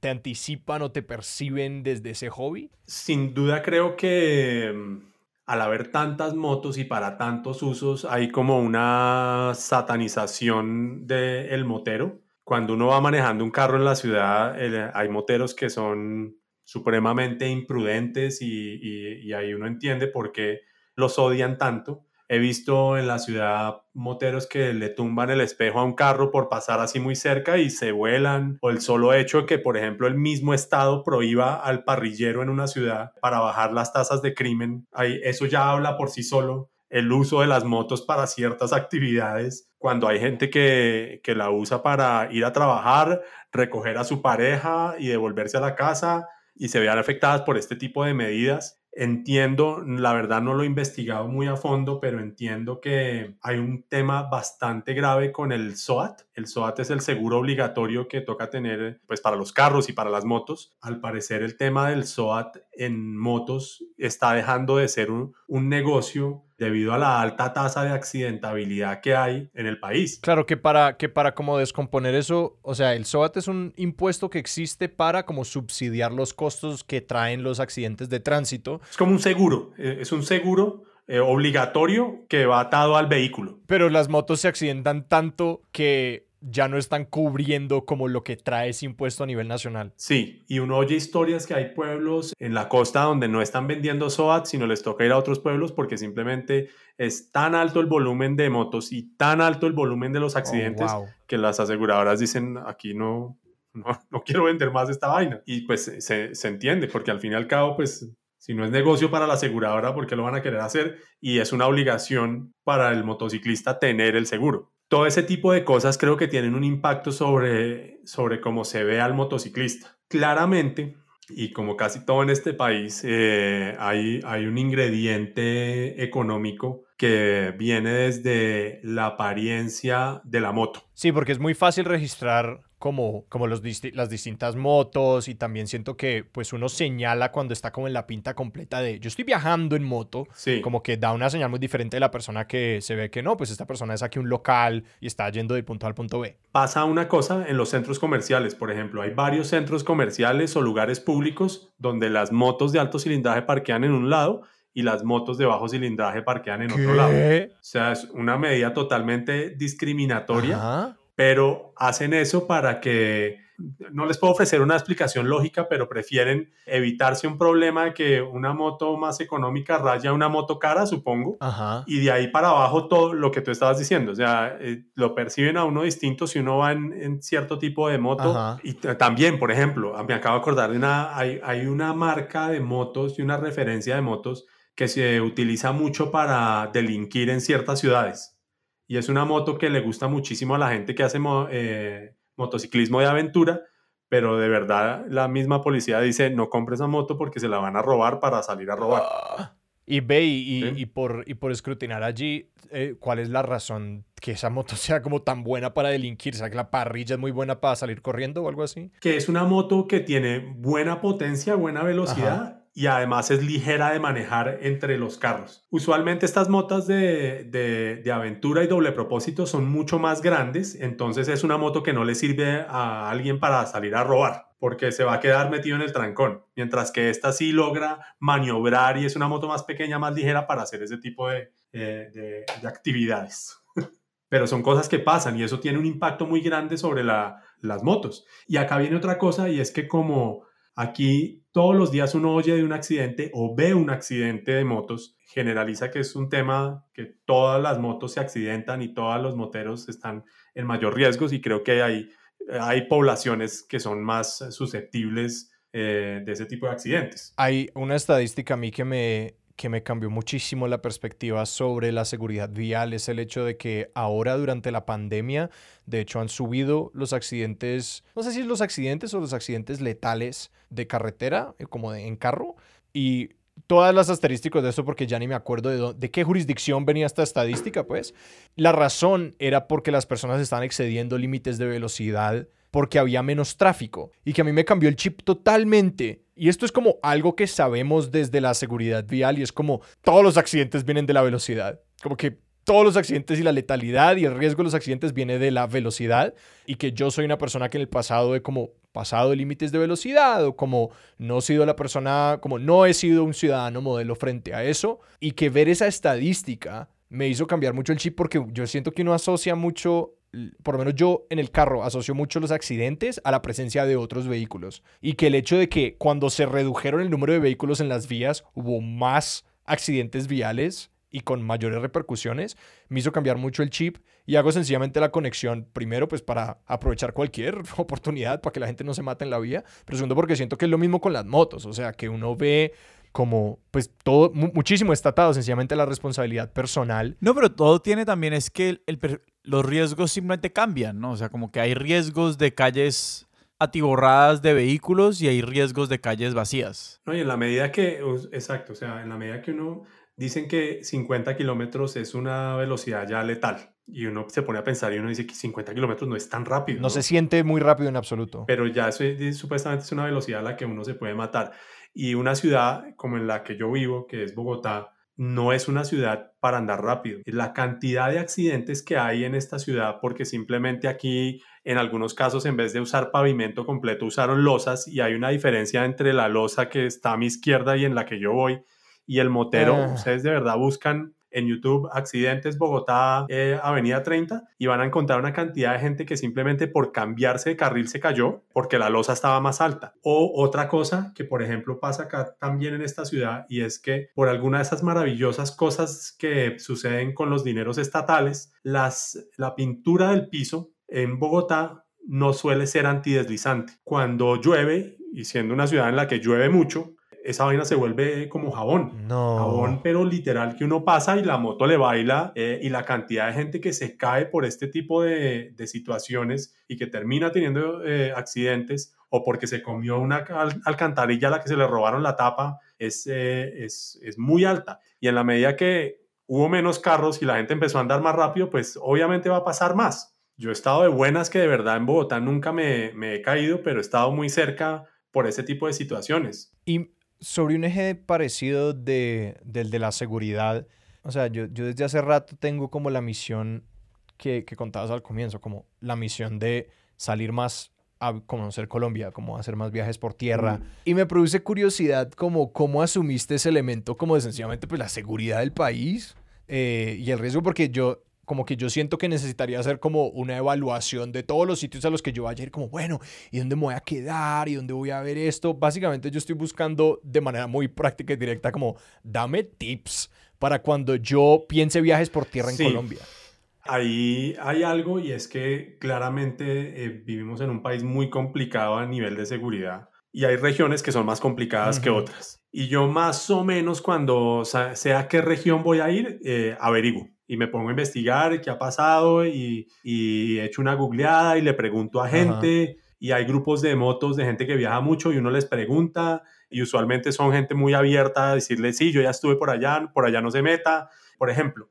te anticipan o te perciben desde ese hobby? Sin duda creo que mm, al haber tantas motos y para tantos usos hay como una satanización del motero. Cuando uno va manejando un carro en la ciudad, hay moteros que son supremamente imprudentes y, y ahí uno entiende por qué los odian tanto He visto en la ciudad moteros que le tumban el espejo a un carro por pasar así muy cerca y se vuelan. O el solo hecho de que, por ejemplo, el mismo Estado prohíba al parrillero en una ciudad para bajar las tasas de crimen. Ahí, eso ya habla por sí solo el uso de las motos para ciertas actividades, cuando hay gente que, que la usa para ir a trabajar, recoger a su pareja y devolverse a la casa y se vean afectadas por este tipo de medidas Entiendo, la verdad no lo he investigado muy a fondo, pero entiendo que hay un tema bastante grave con el SOAT. El SOAT es el seguro obligatorio que toca tener pues para los carros y para las motos. Al parecer el tema del SOAT en motos está dejando de ser un, un negocio debido a la alta tasa de accidentabilidad que hay en el país. Claro que para, que para como descomponer eso, o sea, el SOAT es un impuesto que existe para como subsidiar los costos que traen los accidentes de tránsito. Es como un seguro, eh, es un seguro eh, obligatorio que va atado al vehículo. Pero las motos se accidentan tanto que ya no están cubriendo como lo que trae ese impuesto a nivel nacional. Sí, y uno oye historias que hay pueblos en la costa donde no están vendiendo SOAT, sino les toca ir a otros pueblos porque simplemente es tan alto el volumen de motos y tan alto el volumen de los oh, accidentes que las aseguradoras dicen aquí no, no, quiero vender más esta vaina. Y pues se, se entiende porque al fin y al cabo pues si no es negocio para la aseguradora, ¿por qué lo van a querer hacer? Y es una obligación para el motociclista tener el seguro todo ese tipo de cosas creo que tienen un impacto sobre, sobre cómo se ve al motociclista. Claramente, y como casi todo en este país, eh, hay, hay un ingrediente económico que viene desde la apariencia de la moto. Sí, porque es muy fácil registrar como, como los las distintas motos y también siento que pues uno señala cuando está como en la pinta completa de yo estoy viajando en moto, sí. como que da una señal muy diferente de la persona que se ve que no, pues esta persona es aquí un local y está yendo del punto A al punto B. Pasa una cosa en los centros comerciales, por ejemplo, hay varios centros comerciales o lugares públicos donde las motos de alto cilindraje parquean en un lado y las motos de bajo cilindraje parquean en otro lado. O sea, es una medida totalmente discriminatoria pero hacen eso para que no les puedo ofrecer una explicación lógica, pero prefieren evitarse un problema de que una moto más económica raya una moto cara, supongo, y de ahí para abajo todo lo que tú estabas diciendo, o sea, eh, lo perciben a uno distinto si uno va en, cierto tipo de moto. Y también, por ejemplo, me acabo de acordar de una, hay, hay una marca de motos y una referencia de motos que se utiliza mucho para delinquir en ciertas ciudades y es una moto que le gusta muchísimo a la gente que hace eh, motociclismo de aventura, pero de verdad la misma policía dice no compres esa moto porque se la van a robar para salir a robar. Ah. y ve y, por, y por escrutinar allí, eh, ¿cuál es la razón que esa moto sea como tan buena para delinquir? ¿O sea, que la parrilla es muy buena para salir corriendo o algo así? Que es una moto que tiene buena potencia, buena velocidad y además es ligera de manejar entre los carros. Usualmente estas motos de, de, aventura y doble propósito son mucho más grandes, entonces es una moto que no le sirve a alguien para salir a robar, porque se va a quedar metido en el trancón, mientras que esta sí logra maniobrar y es una moto más pequeña, más ligera para hacer ese tipo de, eh, de actividades. Pero son cosas que pasan y eso tiene un impacto muy grande sobre la, las motos. Y acá viene otra cosa y es que como Aquí todos los días uno oye de un accidente o ve un accidente de motos, generaliza que es un tema que todas las motos se accidentan y todos los moteros están en mayor riesgo y creo que hay, hay poblaciones que son más susceptibles eh, de ese tipo de accidentes. Hay una estadística a mí que me, que me cambió muchísimo la perspectiva sobre la seguridad vial es el hecho de que ahora durante la pandemia, de hecho, han subido los accidentes, no sé si los accidentes o los accidentes letales de carretera, eh, como de, en carro, y todas las estadísticas de eso porque ya ni me acuerdo de, de qué jurisdicción venía esta estadística, pues. La razón era porque las personas estaban excediendo límites de velocidad porque había menos tráfico y que a mí me cambió el chip totalmente. Y esto es como algo que sabemos desde la seguridad vial y es como todos los accidentes vienen de la velocidad. Como que todos los accidentes y la letalidad y el riesgo de los accidentes viene de la velocidad y que yo soy una persona que en el pasado he como pasado límites de velocidad o como no he sido la persona, como no he sido un ciudadano modelo frente a eso y que ver esa estadística me hizo cambiar mucho el chip porque yo siento que uno asocia mucho por lo menos yo en el carro asocio mucho los accidentes a la presencia de otros vehículos. Y que el hecho de que cuando se redujeron el número de vehículos en las vías hubo más accidentes viales y con mayores repercusiones, me hizo cambiar mucho el chip y hago sencillamente la conexión, primero pues para aprovechar cualquier oportunidad para que la gente no se mate en la vía, pero segundo porque siento que es lo mismo con las motos, o sea, que uno ve como pues todo muchísimo estatado sencillamente la responsabilidad personal. No, pero todo tiene también es que los riesgos simplemente cambian, ¿no? O sea, como que hay riesgos de calles atiborradas de vehículos y hay riesgos de calles vacías. No, y en la medida que, exacto, o sea, en la medida que uno Dicen que 50 kilómetros es una velocidad ya letal. Y uno se pone a pensar y uno dice que 50 kilómetros no es tan rápido. No, se siente muy rápido en absoluto. Pero ya eso supuestamente es una velocidad a la que uno se puede matar. Y una ciudad como en la que yo vivo, que es Bogotá, no es una ciudad para andar rápido. La cantidad de accidentes que hay en esta ciudad, porque simplemente aquí en algunos casos en vez de usar pavimento completo usaron losas y hay una diferencia entre la losa que está a mi izquierda y en la que yo voy y el motero. Ah. Ustedes de verdad buscan en YouTube accidentes Bogotá, eh, Avenida 30 y van a encontrar una cantidad de gente que simplemente por cambiarse de carril se cayó porque la losa estaba más alta. O otra cosa que por ejemplo pasa acá también en esta ciudad y es que por alguna de esas maravillosas cosas que suceden con los dineros estatales, las, la pintura del piso en Bogotá no suele ser antideslizante. Cuando llueve, y siendo una ciudad en la que llueve mucho, esa vaina se vuelve como jabón. No. Jabón, pero literal que uno pasa y la moto le baila eh, y la cantidad de gente que se cae por este tipo de, de situaciones y que termina teniendo eh, accidentes o porque se comió una alcantarilla a la que se le robaron la tapa es, eh, es, es muy alta. Y en la medida que hubo menos carros y la gente empezó a andar más rápido, pues obviamente va a pasar más. Yo he estado de buenas que de verdad en Bogotá nunca me, me he caído, pero he estado muy cerca por ese tipo de situaciones. Y sobre un eje parecido de, del de la seguridad, o sea, yo, yo desde hace rato tengo como la misión que, que contabas al comienzo, como la misión de salir más a conocer Colombia, como hacer más viajes por tierra. Mm. Y me produce curiosidad como cómo asumiste ese elemento como de sencillamente pues la seguridad del país eh, y el riesgo, porque yo como que yo siento que necesitaría hacer como una evaluación de todos los sitios a los que yo vaya a ir, como, bueno, ¿y dónde me voy a quedar? ¿Y dónde voy a ver esto? Básicamente yo estoy buscando de manera muy práctica y directa como, dame tips para cuando yo piense viajes por tierra en Colombia. Ahí hay algo y es que claramente eh, vivimos en un país muy complicado a nivel de seguridad y hay regiones que son más complicadas que otras. Y yo más o menos cuando sea qué región voy a ir, eh, averiguo y me pongo a investigar qué ha pasado y, y hecho una googleada y le pregunto a gente y hay grupos de motos de gente que viaja mucho y uno les pregunta y usualmente son gente muy abierta a decirle, sí, yo ya estuve por allá, por allá no se meta. Por ejemplo,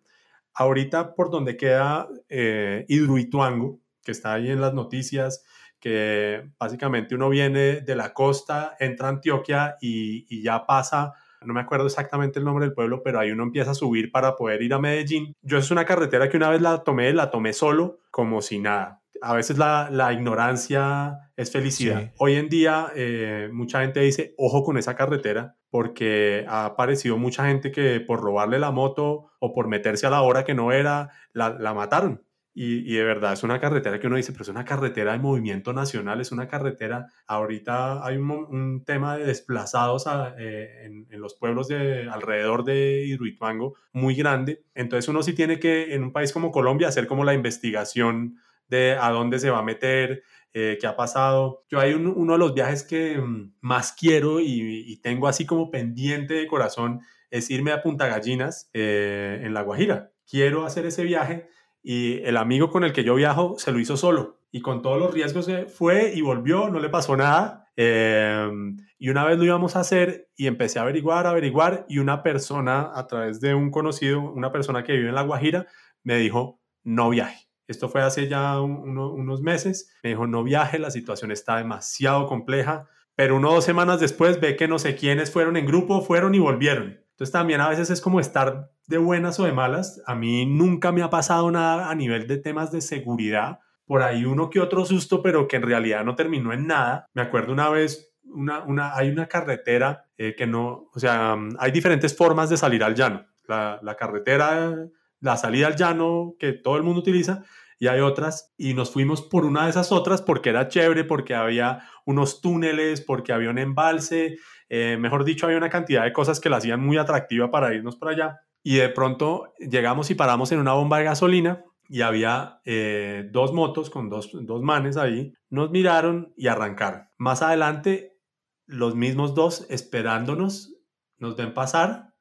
ahorita por donde queda eh, Hidruituango, que está ahí en las noticias, que básicamente uno viene de la costa, entra a Antioquia y, y ya pasa no me acuerdo exactamente el nombre del pueblo, pero ahí uno empieza a subir para poder ir a Medellín. Yo es una carretera que una vez la tomé, la tomé solo, como si nada. A veces la, la ignorancia es felicidad. Hoy en día eh, mucha gente dice, ojo con esa carretera, porque ha aparecido mucha gente que por robarle la moto o por meterse a la hora que no era, la, la mataron. Y, de verdad es una carretera que uno dice, pero es una carretera de movimiento nacional, es una carretera, ahorita hay un, tema de desplazados eh, en, los pueblos de alrededor de Hidroituango muy grande, entonces uno sí tiene que en un país como Colombia hacer como la investigación de a dónde se va a meter, eh, qué ha pasado. Yo hay uno de los viajes que mm, más quiero y, tengo así como pendiente de corazón es irme a Punta Gallinas eh, en La Guajira. Quiero hacer ese viaje y el amigo con el que yo viajo se lo hizo solo y con todos los riesgos se fue y volvió, no le pasó nada. Em, y una vez lo íbamos a hacer y empecé a averiguar, averiguar y una persona a través de un conocido, una persona que vive en La Guajira, me dijo, no viaje. Esto fue hace ya unos meses. Me dijo, no viaje, la situación está demasiado compleja. Pero uno o dos semanas después ve que no sé quiénes fueron en grupo, fueron y volvieron. Entonces también a veces es como estar de buenas o de malas. A mí nunca me ha pasado nada a nivel de temas de seguridad. Por ahí uno que otro susto, pero que en realidad no terminó en nada. Me acuerdo una vez, una, una, hay una carretera eh, que no, o sea, hay diferentes formas de salir al llano. La, la carretera, la salida al llano que todo el mundo utiliza y hay otras y nos fuimos por una de esas otras porque era chévere, porque había unos túneles, porque había un embalse, eh, mejor dicho, había una cantidad de cosas que la hacían muy atractiva para irnos por allá. y de pronto llegamos y paramos en una bomba de gasolina y había eh, dos motos con dos, dos manes ahí. Nos miraron y arrancaron. Más adelante, los mismos dos esperándonos, nos ven pasar,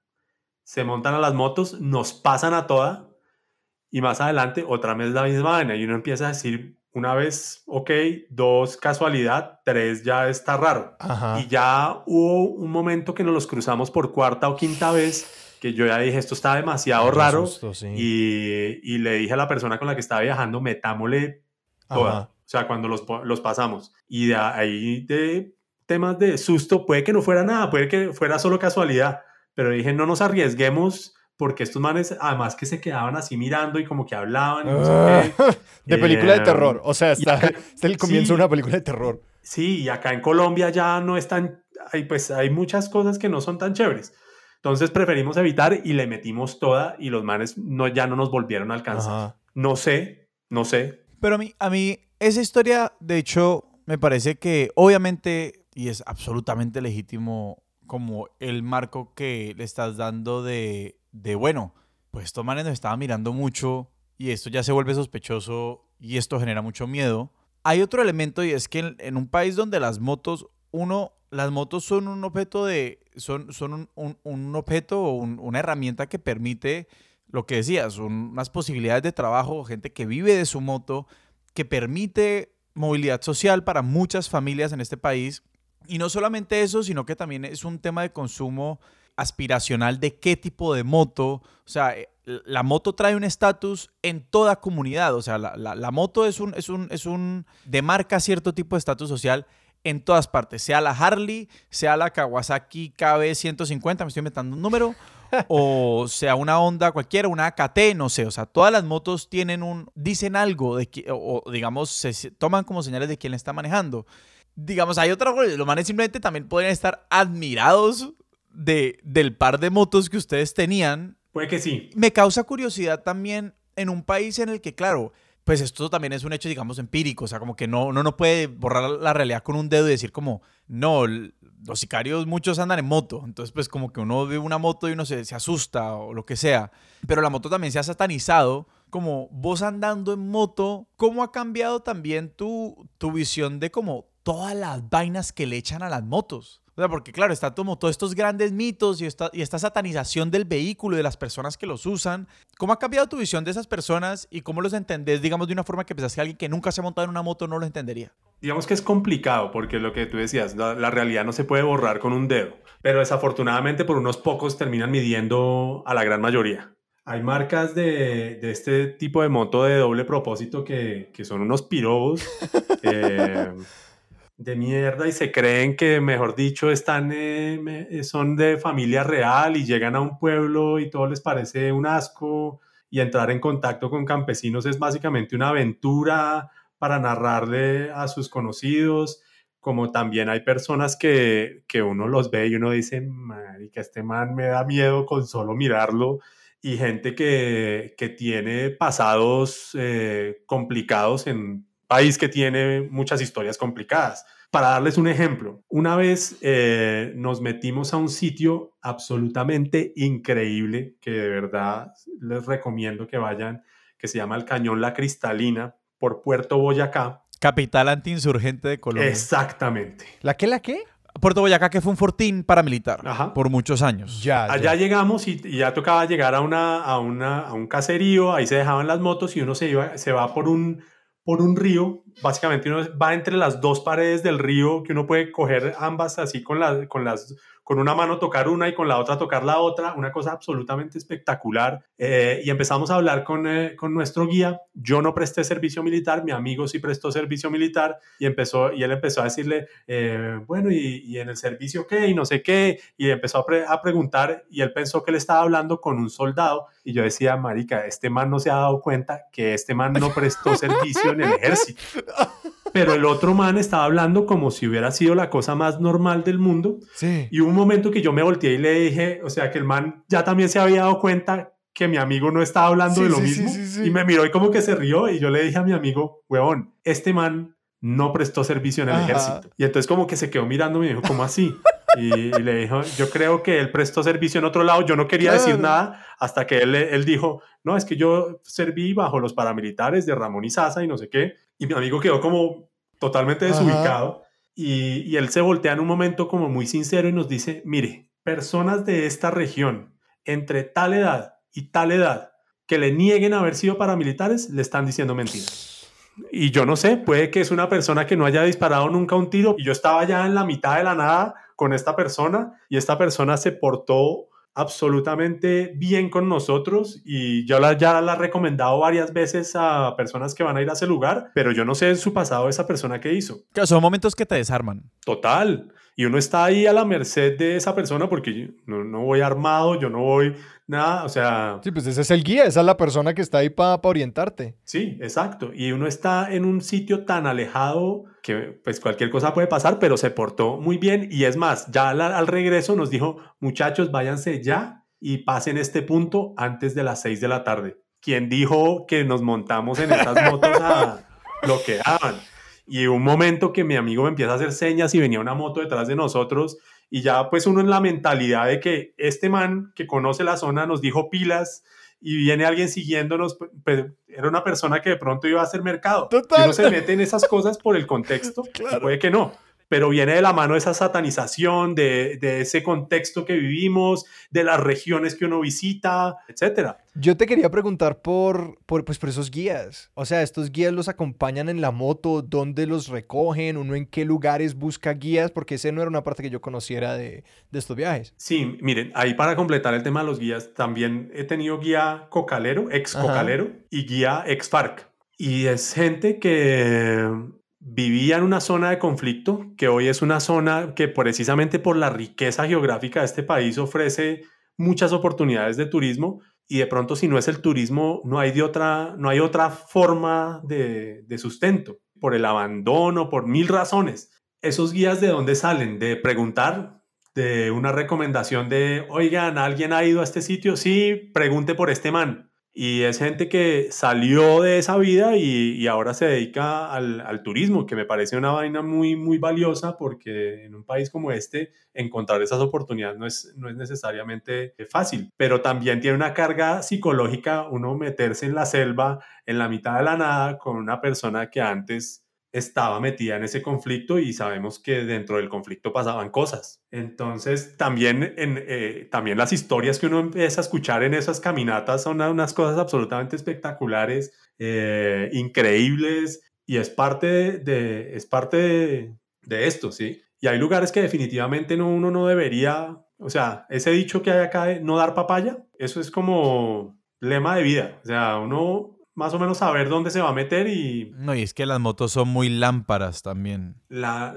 se montan a las motos, nos pasan a toda y más adelante otra vez la misma vaina y uno empieza a decir una vez, ok, dos casualidad, tres ya está raro. Ajá. Y ya hubo un momento que nos los cruzamos por cuarta o quinta vez que yo ya dije, esto está demasiado Qué raro. susto, sí. Y, y le dije a la persona con la que estaba viajando, metámosle toda. Ajá. O sea, cuando los, los pasamos. Y de ahí de temas de susto, puede que no fuera nada, puede que fuera solo casualidad. Pero dije, no nos arriesguemos porque estos manes, además que se quedaban así mirando y como que hablaban. y no sé Ah, qué. de película de Eh, terror. O sea, está, acá- está el comienzo sí. de una película de terror. Sí, y acá en Colombia ya no están, hay, pues hay muchas cosas que no son tan chéveres. Entonces preferimos evitar y le metimos toda y los manes no, ya no nos volvieron a alcanzar. Ajá. No sé, no sé. Pero a mí, a mí, esa historia, de hecho, me parece que obviamente, y es absolutamente legítimo, como el marco que le estás dando de, de bueno, pues estos manes nos estaban mirando mucho y esto ya se vuelve sospechoso y esto genera mucho miedo. Hay otro elemento y es que en, un país donde las motos, uno, las motos son un objeto de, son, son un, un- objeto o un- una herramienta que permite lo que decías, un- unas posibilidades de trabajo, gente que vive de su moto, que permite movilidad social para muchas familias en este país. Y no solamente eso, sino que también es un tema de consumo aspiracional de qué tipo de moto. O sea, eh, la moto trae un estatus en toda comunidad. O sea, la, la- la moto es un, es un, es un, demarca cierto tipo de estatus social en todas partes. Sea la Harley, sea la Kawasaki KB150, me estoy inventando un número, o sea una Honda cualquiera, una AKT, no sé. O sea, todas las motos tienen un, dicen algo de que, o, digamos, se, toman como señales de quién la está manejando. Digamos, hay otra los manes simplemente también pueden estar admirados de, del par de motos que ustedes tenían Puede que sí. me causa curiosidad también en un país en el que, claro, pues esto también es un hecho, digamos, empírico. O sea, como que no, uno no puede borrar la realidad con un dedo y decir como, no, los sicarios muchos andan en moto. Entonces, pues como que uno ve una moto y uno se, se asusta o lo que sea. Pero la moto también se ha satanizado. Como vos andando en moto, ¿cómo ha cambiado también tu, tu visión de como todas las vainas que le echan a las motos? O sea, porque claro, está como todos estos grandes mitos y esta, y esta satanización del vehículo y de las personas que los usan. ¿Cómo ha cambiado tu visión de esas personas y cómo los entendés, digamos, de una forma que pensás que alguien que nunca se ha montado en una moto no lo entendería? Digamos que es complicado porque lo que tú decías, la, la realidad no se puede borrar con un dedo, pero desafortunadamente por unos pocos terminan midiendo a la gran mayoría. Hay marcas de, de este tipo de moto de doble propósito que, que son unos pirobos eh, de mierda y se creen que, mejor dicho, están, eh, me- son de familia real y llegan a un pueblo y todo les parece un asco y entrar en contacto con campesinos es básicamente una aventura para narrarle a sus conocidos, como también hay personas que, que uno los ve y uno dice, marica, este man me da miedo con solo mirarlo, y gente que, que tiene pasados eh, complicados en país que tiene muchas historias complicadas. Para darles un ejemplo, una vez eh, nos metimos a un sitio absolutamente increíble que de verdad les recomiendo que vayan, que se llama el Cañón La Cristalina por Puerto Boyacá. Capital antiinsurgente de Colombia. Exactamente. ¿La qué, la qué? Puerto Boyacá, que fue un fortín paramilitar Ajá. por muchos años. Ya, Allá ya. llegamos y, y ya tocaba llegar a, una, a, una, a un caserío, ahí se dejaban las motos y uno se, iba, se va por un, por un río, básicamente uno va entre las dos paredes del río, que uno puede coger ambas así con, la- con, las, con una mano tocar una y con la otra tocar la otra, una cosa absolutamente espectacular. Eh, y empezamos a hablar con, eh, con nuestro guía, yo no presté servicio militar, mi amigo sí prestó servicio militar y, empezó, y él empezó a decirle, eh, bueno, y, en el servicio qué? Y no sé qué, y empezó a, a preguntar y él pensó que le estaba hablando con un soldado y yo decía, marica, este man no se ha dado cuenta que este man no prestó servicio en el ejército. Pero el otro man estaba hablando como si hubiera sido la cosa más normal del mundo Sí. y un momento que yo me volteé y le dije, o sea, que el man ya también se había dado cuenta que mi amigo no estaba hablando Sí, de lo sí, mismo sí, y me miró y como que se rió y yo le dije a mi amigo, huevón, este man no prestó servicio en el Ajá. ejército. Y entonces como que se quedó mirando y me dijo, ¿cómo así? Y, le dijo, yo creo que él prestó servicio en otro lado, yo no quería decir nada hasta que él, él dijo, no, es que yo serví bajo los paramilitares de Ramón y Sasa y no sé qué, y mi amigo quedó como totalmente desubicado y, y él se voltea en un momento como muy sincero y nos dice, mire, personas de esta región entre tal edad y tal edad que le nieguen haber sido paramilitares, le están diciendo mentiras. Y yo no sé, puede que es una persona que no haya disparado nunca un tiro y yo estaba ya en la mitad de la nada con esta persona y esta persona se portó absolutamente bien con nosotros y yo la, ya la he recomendado varias veces a personas que van a ir a ese lugar, pero yo no sé en su pasado esa persona que hizo. Que son momentos que te desarman. Total. Y uno está ahí a la merced de esa persona porque no, no voy armado, yo no voy nada, o sea... Sí, pues ese es el guía, esa es la persona que está ahí para orientarte. Sí, exacto. Y uno está en un sitio tan alejado que pues cualquier cosa puede pasar, pero se portó muy bien y es más, ya al, al regreso nos dijo, muchachos, váyanse ya y pasen este punto antes de las 6 de la tarde. ¿Quién dijo que nos montamos en estas motos a lo que hagan? Y un momento que mi amigo me empieza a hacer señas y venía una moto detrás de nosotros y ya pues uno en la mentalidad de que este man que conoce la zona nos dijo pilas y viene alguien siguiéndonos, pues, era una persona que de pronto iba a hacer mercado. Y uno se mete en esas cosas por el contexto, puede que no pero viene de la mano esa satanización, de, ese contexto que vivimos, de las regiones que uno visita, etc. Yo te quería preguntar por, por, pues por esos guías. O sea, ¿estos guías los acompañan en la moto? ¿Dónde los recogen? ¿Uno en qué lugares busca guías? Porque ese no era una parte que yo conociera de, de estos viajes. Sí, miren, ahí para completar el tema de los guías, también he tenido guía cocalero, ex cocalero, y guía ex FARC. Y es gente que vivía en una zona de conflicto, que hoy es una zona que precisamente por la riqueza geográfica de este país ofrece muchas oportunidades de turismo y de pronto si no es el turismo no hay, de otra, no hay otra forma de, de sustento, por el abandono, por mil razones. Esos guías de dónde salen? De preguntar, de una recomendación de, oigan, ¿alguien ha ido a este sitio? Sí, pregunte por este man. Y es gente que salió de esa vida y, ahora se dedica al, turismo, que me parece una vaina muy, muy valiosa porque en un país como este encontrar esas oportunidades no es, no es necesariamente fácil, pero también tiene una carga psicológica uno meterse en la selva, en la mitad de la nada, con una persona que antes estaba metida en ese conflicto y sabemos que dentro del conflicto pasaban cosas. Entonces, también, eh, también las historias que uno empieza a escuchar en esas caminatas son unas cosas absolutamente espectaculares, eh, increíbles, y es parte, de, es parte de, esto, ¿sí? Y hay lugares que definitivamente no, uno no debería, o sea, ese dicho que hay acá de no dar papaya, eso es como lema de vida, o sea, uno más o menos saber dónde se va a meter y... No, y es que las motos son muy lámparas también. La,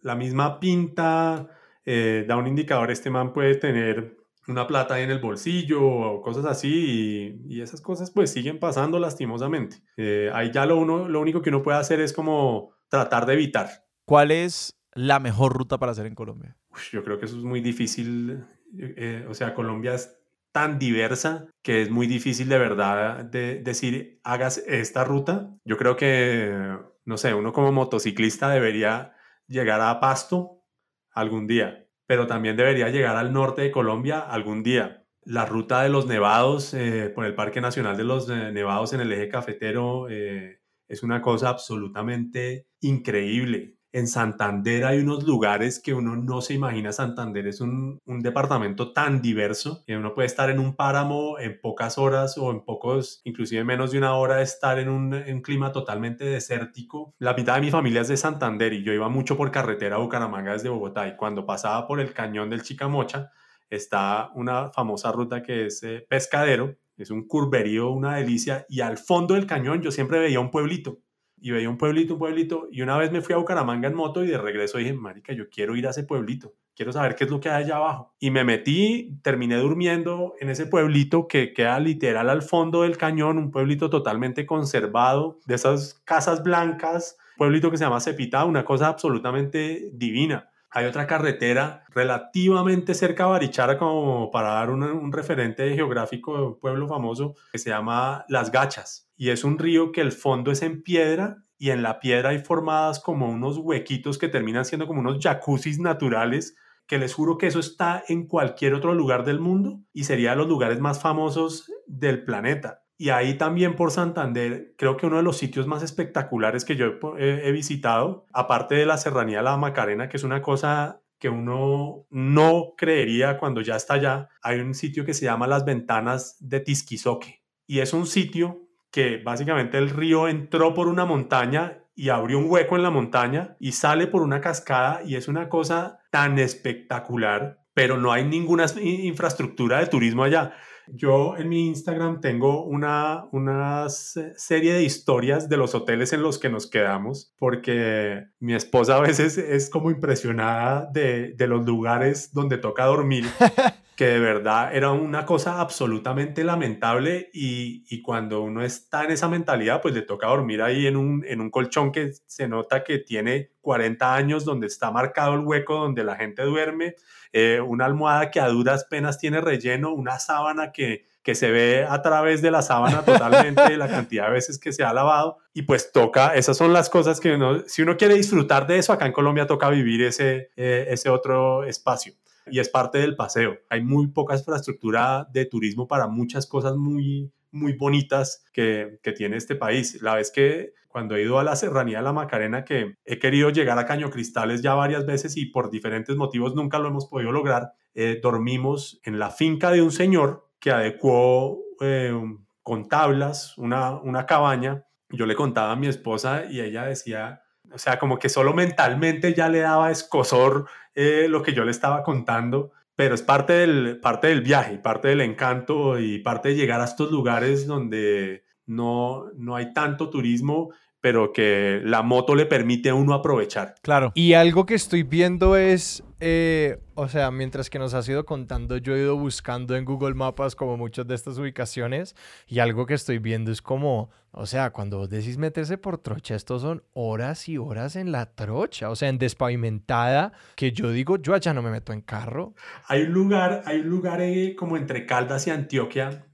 la, misma pinta eh, da un indicador, este man puede tener una plata ahí en el bolsillo o cosas así y, esas cosas pues siguen pasando lastimosamente. Eh, ahí ya lo, uno, lo único que uno puede hacer es como tratar de evitar. ¿Cuál es la mejor ruta para hacer en Colombia? yo creo que eso es muy difícil. Eh, o sea, Colombia es tan diversa que es muy difícil de verdad de decir hagas esta ruta. Yo creo que, no sé, uno como motociclista debería llegar a Pasto algún día, pero también debería llegar al norte de Colombia algún día. La ruta de los nevados eh, por el Parque Nacional de los eh, Nevados en el eje cafetero eh, es una cosa absolutamente increíble en Santander hay unos lugares que uno no se imagina. Santander es un, departamento tan diverso que uno puede estar en un páramo en pocas horas o en pocos, inclusive menos de una hora, estar en un, clima totalmente desértico. La mitad de mi familia es de Santander y yo iba mucho por carretera a Bucaramanga desde Bogotá y cuando pasaba por el cañón del Chicamocha está una famosa ruta que es eh, Pescadero, es un curverío, una delicia y al fondo del cañón yo siempre veía un pueblito y veía un pueblito, un pueblito, y una vez me fui a Bucaramanga en moto y de regreso dije, marica, yo quiero ir a ese pueblito, quiero saber qué es lo que hay allá abajo. Y me metí, terminé durmiendo en ese pueblito que queda literal al fondo del cañón, un pueblito totalmente conservado, de esas casas blancas, pueblito que se llama Cepita, una cosa absolutamente divina. Hay otra carretera relativamente cerca de Barichara, como para dar un, referente geográfico de un pueblo famoso, que se llama Las Gachas. Y es un río que el fondo es en piedra y en la piedra hay formadas como unos huequitos que terminan siendo como unos jacuzzis naturales que les juro que eso está en cualquier otro lugar del mundo y sería de los lugares más famosos del planeta. Y ahí también por Santander, creo que uno de los sitios más espectaculares que yo he, visitado, aparte de la Serranía de la Macarena, que es una cosa que uno no creería cuando ya está allá, hay un sitio que se llama Las Ventanas de Tisquizoque. Y es un sitio que básicamente el río entró por una montaña y abrió un hueco en la montaña y sale por una cascada y es una cosa tan espectacular, pero no hay ninguna infraestructura de turismo allá. Yo en mi Instagram tengo una, una serie de historias de los hoteles en los que nos quedamos, porque mi esposa a veces es como impresionada de, de los lugares donde toca dormir. que de verdad era una cosa absolutamente lamentable y, y, cuando uno está en esa mentalidad, pues le toca dormir ahí en un, en un colchón que se nota que tiene 40 años, donde está marcado el hueco donde la gente duerme, eh, una almohada que a duras penas tiene relleno, una sábana que, que se ve a través de la sábana totalmente, la cantidad de veces que se ha lavado y pues toca, esas son las cosas que uno, si uno quiere disfrutar de eso, acá en Colombia toca vivir ese, eh, ese otro espacio y es parte del paseo. Hay muy poca infraestructura de turismo para muchas cosas muy, muy bonitas que, que, tiene este país. La vez que cuando he ido a la Serranía de la Macarena, que he querido llegar a Caño Cristales ya varias veces y por diferentes motivos nunca lo hemos podido lograr, eh, dormimos en la finca de un señor que adecuó eh, con tablas una, una cabaña. Yo le contaba a mi esposa y ella decía, o sea, como que solo mentalmente ya le daba escosor eh, lo que yo le estaba contando, pero es parte del, parte del viaje, parte del encanto y parte de llegar a estos lugares donde no, no hay tanto turismo, pero que la moto le permite a uno aprovechar. Claro. Y algo que estoy viendo es, eh, o sea, mientras que nos has ido contando, yo he ido buscando en Google Mapas como muchas de estas ubicaciones y algo que estoy viendo es como, o sea, cuando vos decís meterse por trocha, estos son horas y horas en la trocha, o sea, en despavimentada, que yo digo, yo allá no me meto en carro. Hay un lugar, hay un lugar eh, como entre Caldas y Antioquia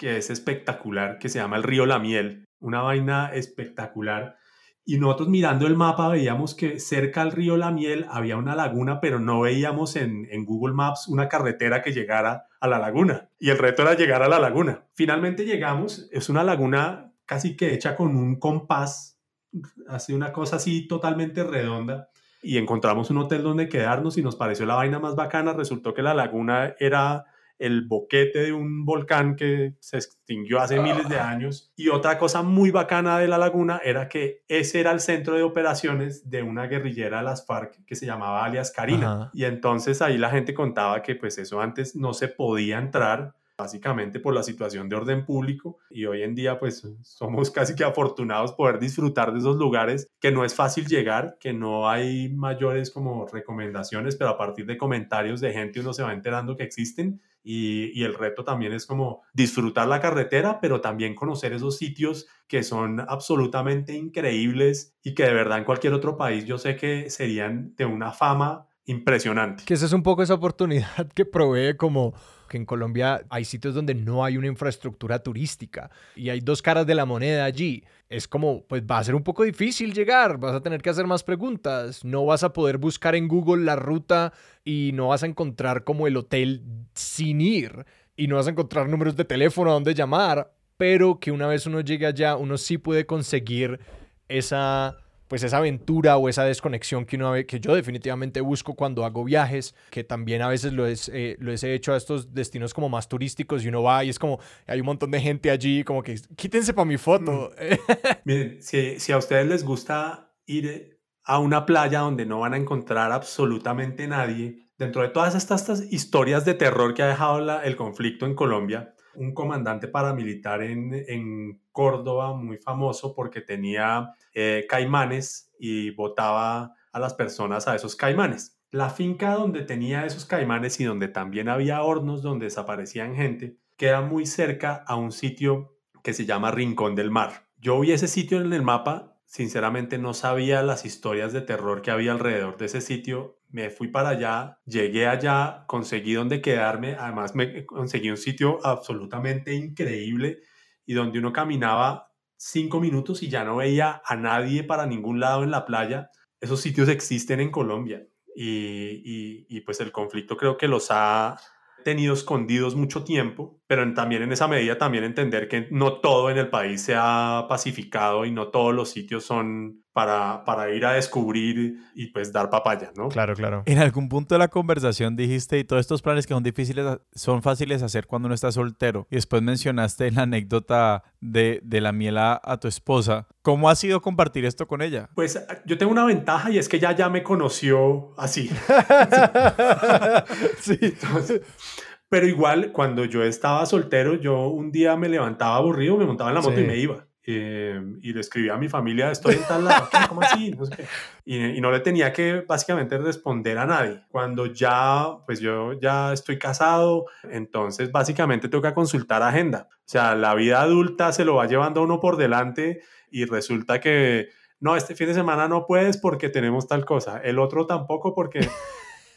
que es espectacular, que se llama el río La Miel una vaina espectacular. Y nosotros mirando el mapa veíamos que cerca al río La Miel había una laguna, pero no veíamos en, Google Maps una carretera que llegara a la laguna. Y el reto era llegar a la laguna. Finalmente llegamos, es una laguna casi que hecha con un compás, hace una cosa así totalmente redonda. Y encontramos un hotel donde quedarnos y nos pareció la vaina más bacana. Resultó que la laguna era el boquete de un volcán que se extinguió hace miles de ah. años. Y otra cosa muy bacana de la laguna era que ese era el centro de operaciones de una guerrillera de las FARC que se llamaba alias Karina. Y entonces ahí la gente contaba que pues eso antes no se podía entrar básicamente por la situación de orden público y hoy en día pues somos casi que afortunados poder disfrutar de esos lugares que no es fácil llegar, que no hay mayores como recomendaciones, pero a partir de comentarios de gente uno se va enterando que existen y, el reto también es como disfrutar la carretera, pero también conocer esos sitios que son absolutamente increíbles y que de verdad en cualquier otro país yo sé que serían de una fama impresionante. Que esa es un poco esa oportunidad que provee como que en Colombia hay sitios donde no hay una infraestructura turística y hay dos caras de la moneda allí. Es como, pues va a ser un poco difícil llegar, vas a tener que hacer más preguntas, no vas a poder buscar en Google la ruta y no vas a encontrar como el hotel sin ir y no vas a encontrar números de teléfono a donde llamar, pero que una vez uno llegue allá, uno sí puede conseguir esa pues esa aventura o esa desconexión que, uno, que yo definitivamente busco cuando hago viajes, que también a veces lo, es, eh, lo he hecho a estos destinos como más turísticos y uno va y es como, hay un montón de gente allí, como que quítense para mi foto. Mm. Miren, si, si a ustedes les gusta ir a una playa donde no van a encontrar absolutamente nadie, dentro de todas estas, historias de terror que ha dejado el conflicto en Colombia, un comandante paramilitar en, en Córdoba muy famoso porque tenía eh, caimanes y botaba a las personas a esos caimanes. La finca donde tenía esos caimanes y donde también había hornos donde desaparecían gente queda muy cerca a un sitio que se llama Rincón del Mar. Yo vi ese sitio en el mapa, sinceramente no sabía las historias de terror que había alrededor de ese sitio. Me fui para allá, llegué allá, conseguí donde quedarme, además me conseguí un sitio absolutamente increíble y donde uno caminaba cinco minutos y ya no veía a nadie para ningún lado en la playa. Esos sitios existen en Colombia y, y, y pues el conflicto creo que los ha tenido escondidos mucho tiempo, pero también en esa medida también entender que no todo en el país se ha pacificado y no todos los sitios son para, para ir a descubrir y pues dar papaya, ¿no? Claro, claro. En algún punto de la conversación dijiste, y todos estos planes que son difíciles, son fáciles de hacer cuando uno está soltero. Y después mencionaste la anécdota de, de la miel a, a, tu esposa. ¿Cómo ha sido compartir esto con ella? Pues yo tengo una ventaja y es que ella ya me conoció así. sí. Entonces, pero igual, cuando yo estaba soltero, yo un día me levantaba aburrido, me montaba en la moto sí. y me iba. Eh, y le escribía a mi familia, estoy en tal lado, ¿cómo así? No sé qué. Y, y, no le tenía que básicamente responder a nadie. Cuando ya, pues yo ya estoy casado, entonces básicamente toca consultar agenda. O sea, la vida adulta se lo va llevando a uno por delante y resulta que, no, este fin de semana no puedes porque tenemos tal cosa, el otro tampoco porque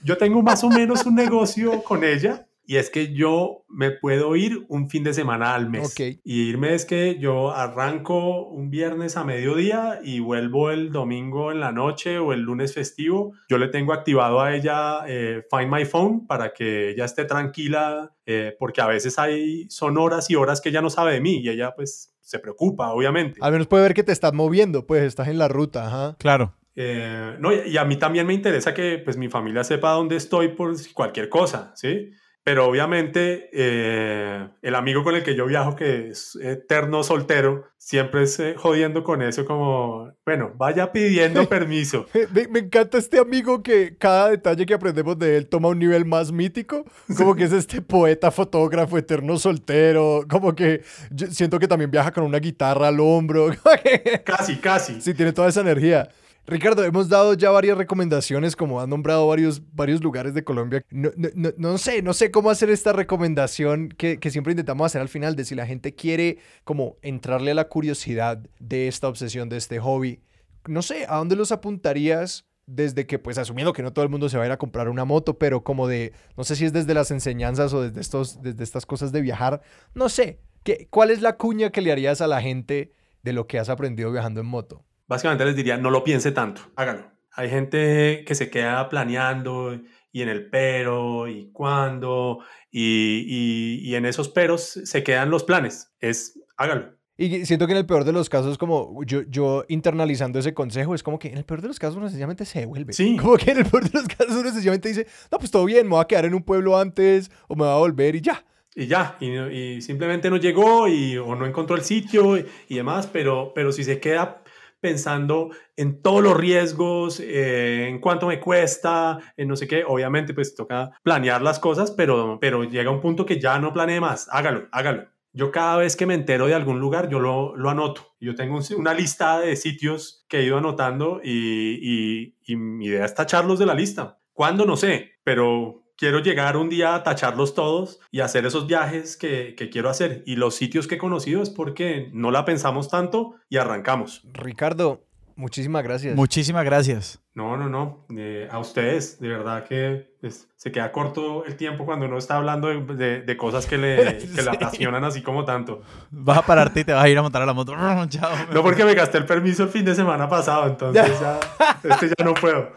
yo tengo más o menos un negocio con ella y es que yo me puedo ir un fin de semana al mes. Okay. Y irme es que yo arranco un viernes a mediodía y vuelvo el domingo en la noche o el lunes festivo. Yo le tengo activado a ella eh, Find My Phone para que ella esté tranquila, eh, porque a veces hay, son horas y horas que ella no sabe de mí y ella pues se preocupa, obviamente. Al menos puede ver que te estás moviendo, pues estás en la ruta. Ajá. Claro. Eh, no, y a mí también me interesa que pues mi familia sepa dónde estoy por cualquier cosa, ¿sí? Pero obviamente eh, el amigo con el que yo viajo, que es eterno soltero, siempre es eh, jodiendo con eso como, bueno, vaya pidiendo permiso. me, me, encanta este amigo que cada detalle que aprendemos de él toma un nivel más mítico, como que es este poeta, fotógrafo, eterno soltero, como que yo siento que también viaja con una guitarra al hombro. casi, casi. Sí, tiene toda esa energía. Ricardo, hemos dado ya varias recomendaciones, como han nombrado varios, varios lugares de Colombia. No, no, no, sé, no sé cómo hacer esta recomendación que, que, siempre intentamos hacer al final, de si la gente quiere como entrarle a la curiosidad de esta obsesión, de este hobby. No sé, ¿a dónde los apuntarías? Desde que, pues asumiendo que no todo el mundo se va a ir a comprar una moto, pero como de, no sé si es desde las enseñanzas o desde, estos, desde estas cosas de viajar, no sé, ¿qué, ¿cuál es la cuña que le harías a la gente de lo que has aprendido viajando en moto? Básicamente les diría, no lo piense tanto, hágalo. Hay gente que se queda planeando y en el pero y cuándo y, y, y en esos peros se quedan los planes. Es, hágalo. Y siento que en el peor de los casos, como yo, yo internalizando ese consejo, es como que en el peor de los casos uno sencillamente se devuelve. Sí. Como que en el peor de los casos uno sencillamente dice, no, pues todo bien, me voy a quedar en un pueblo antes o me voy a volver y ya. Y ya, y, y simplemente no llegó y, o no encontró el sitio y, y demás, pero, pero si se queda pensando en todos los riesgos, eh, en cuánto me cuesta, en no sé qué. Obviamente, pues toca planear las cosas, pero, pero llega un punto que ya no planee más. Hágalo, hágalo. Yo cada vez que me entero de algún lugar, yo lo, lo anoto. Yo tengo una lista de sitios que he ido anotando y, y, y mi idea es tacharlos de la lista. ¿Cuándo? No sé, pero quiero llegar un día a tacharlos todos y hacer esos viajes que, que, quiero hacer. Y los sitios que he conocido es porque no la pensamos tanto y arrancamos. Ricardo, muchísimas gracias. Muchísimas gracias. No, no, no. Eh, a ustedes, de verdad que pues, se queda corto el tiempo cuando uno está hablando de, de, de cosas que le, que sí. le apasionan así como tanto. Vas a pararte y te vas a ir a montar a la moto. Chao. No, porque me gasté el permiso el fin de semana pasado, entonces ya, este ya no puedo.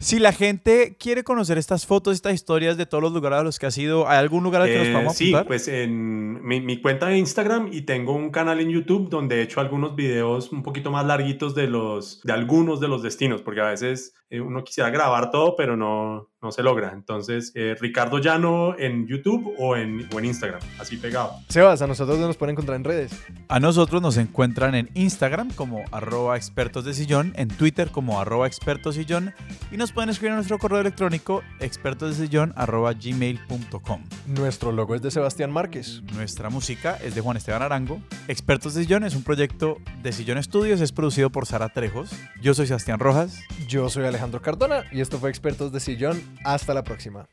Si la gente quiere conocer estas fotos, estas historias de todos los lugares a los que has ido, ¿hay algún lugar al que eh, nos podamos Sí, pues en mi, mi, cuenta de Instagram y tengo un canal en YouTube donde he hecho algunos videos un poquito más larguitos de, los, de algunos de los destinos, porque a veces eh, uno quisiera grabar todo, pero no, no se logra. Entonces, eh, Ricardo Llano en YouTube o en, o en Instagram, así pegado. Sebas, ¿a nosotros nos pueden encontrar en redes? A nosotros nos encuentran en Instagram como arroba expertos de sillón, en Twitter como arroba expertos sillón y nos pueden escribir a nuestro correo electrónico expertos de sillón arroba gmail.com. Nuestro logo es de Sebastián Márquez. Nuestra música es de Juan Esteban Arango. Expertos de sillón es un proyecto de Sillón Estudios, es producido por Sara Trejos. Yo soy Sebastián Rojas. Yo soy Alejandro Cardona y esto fue Expertos de Sillón. Hasta la próxima.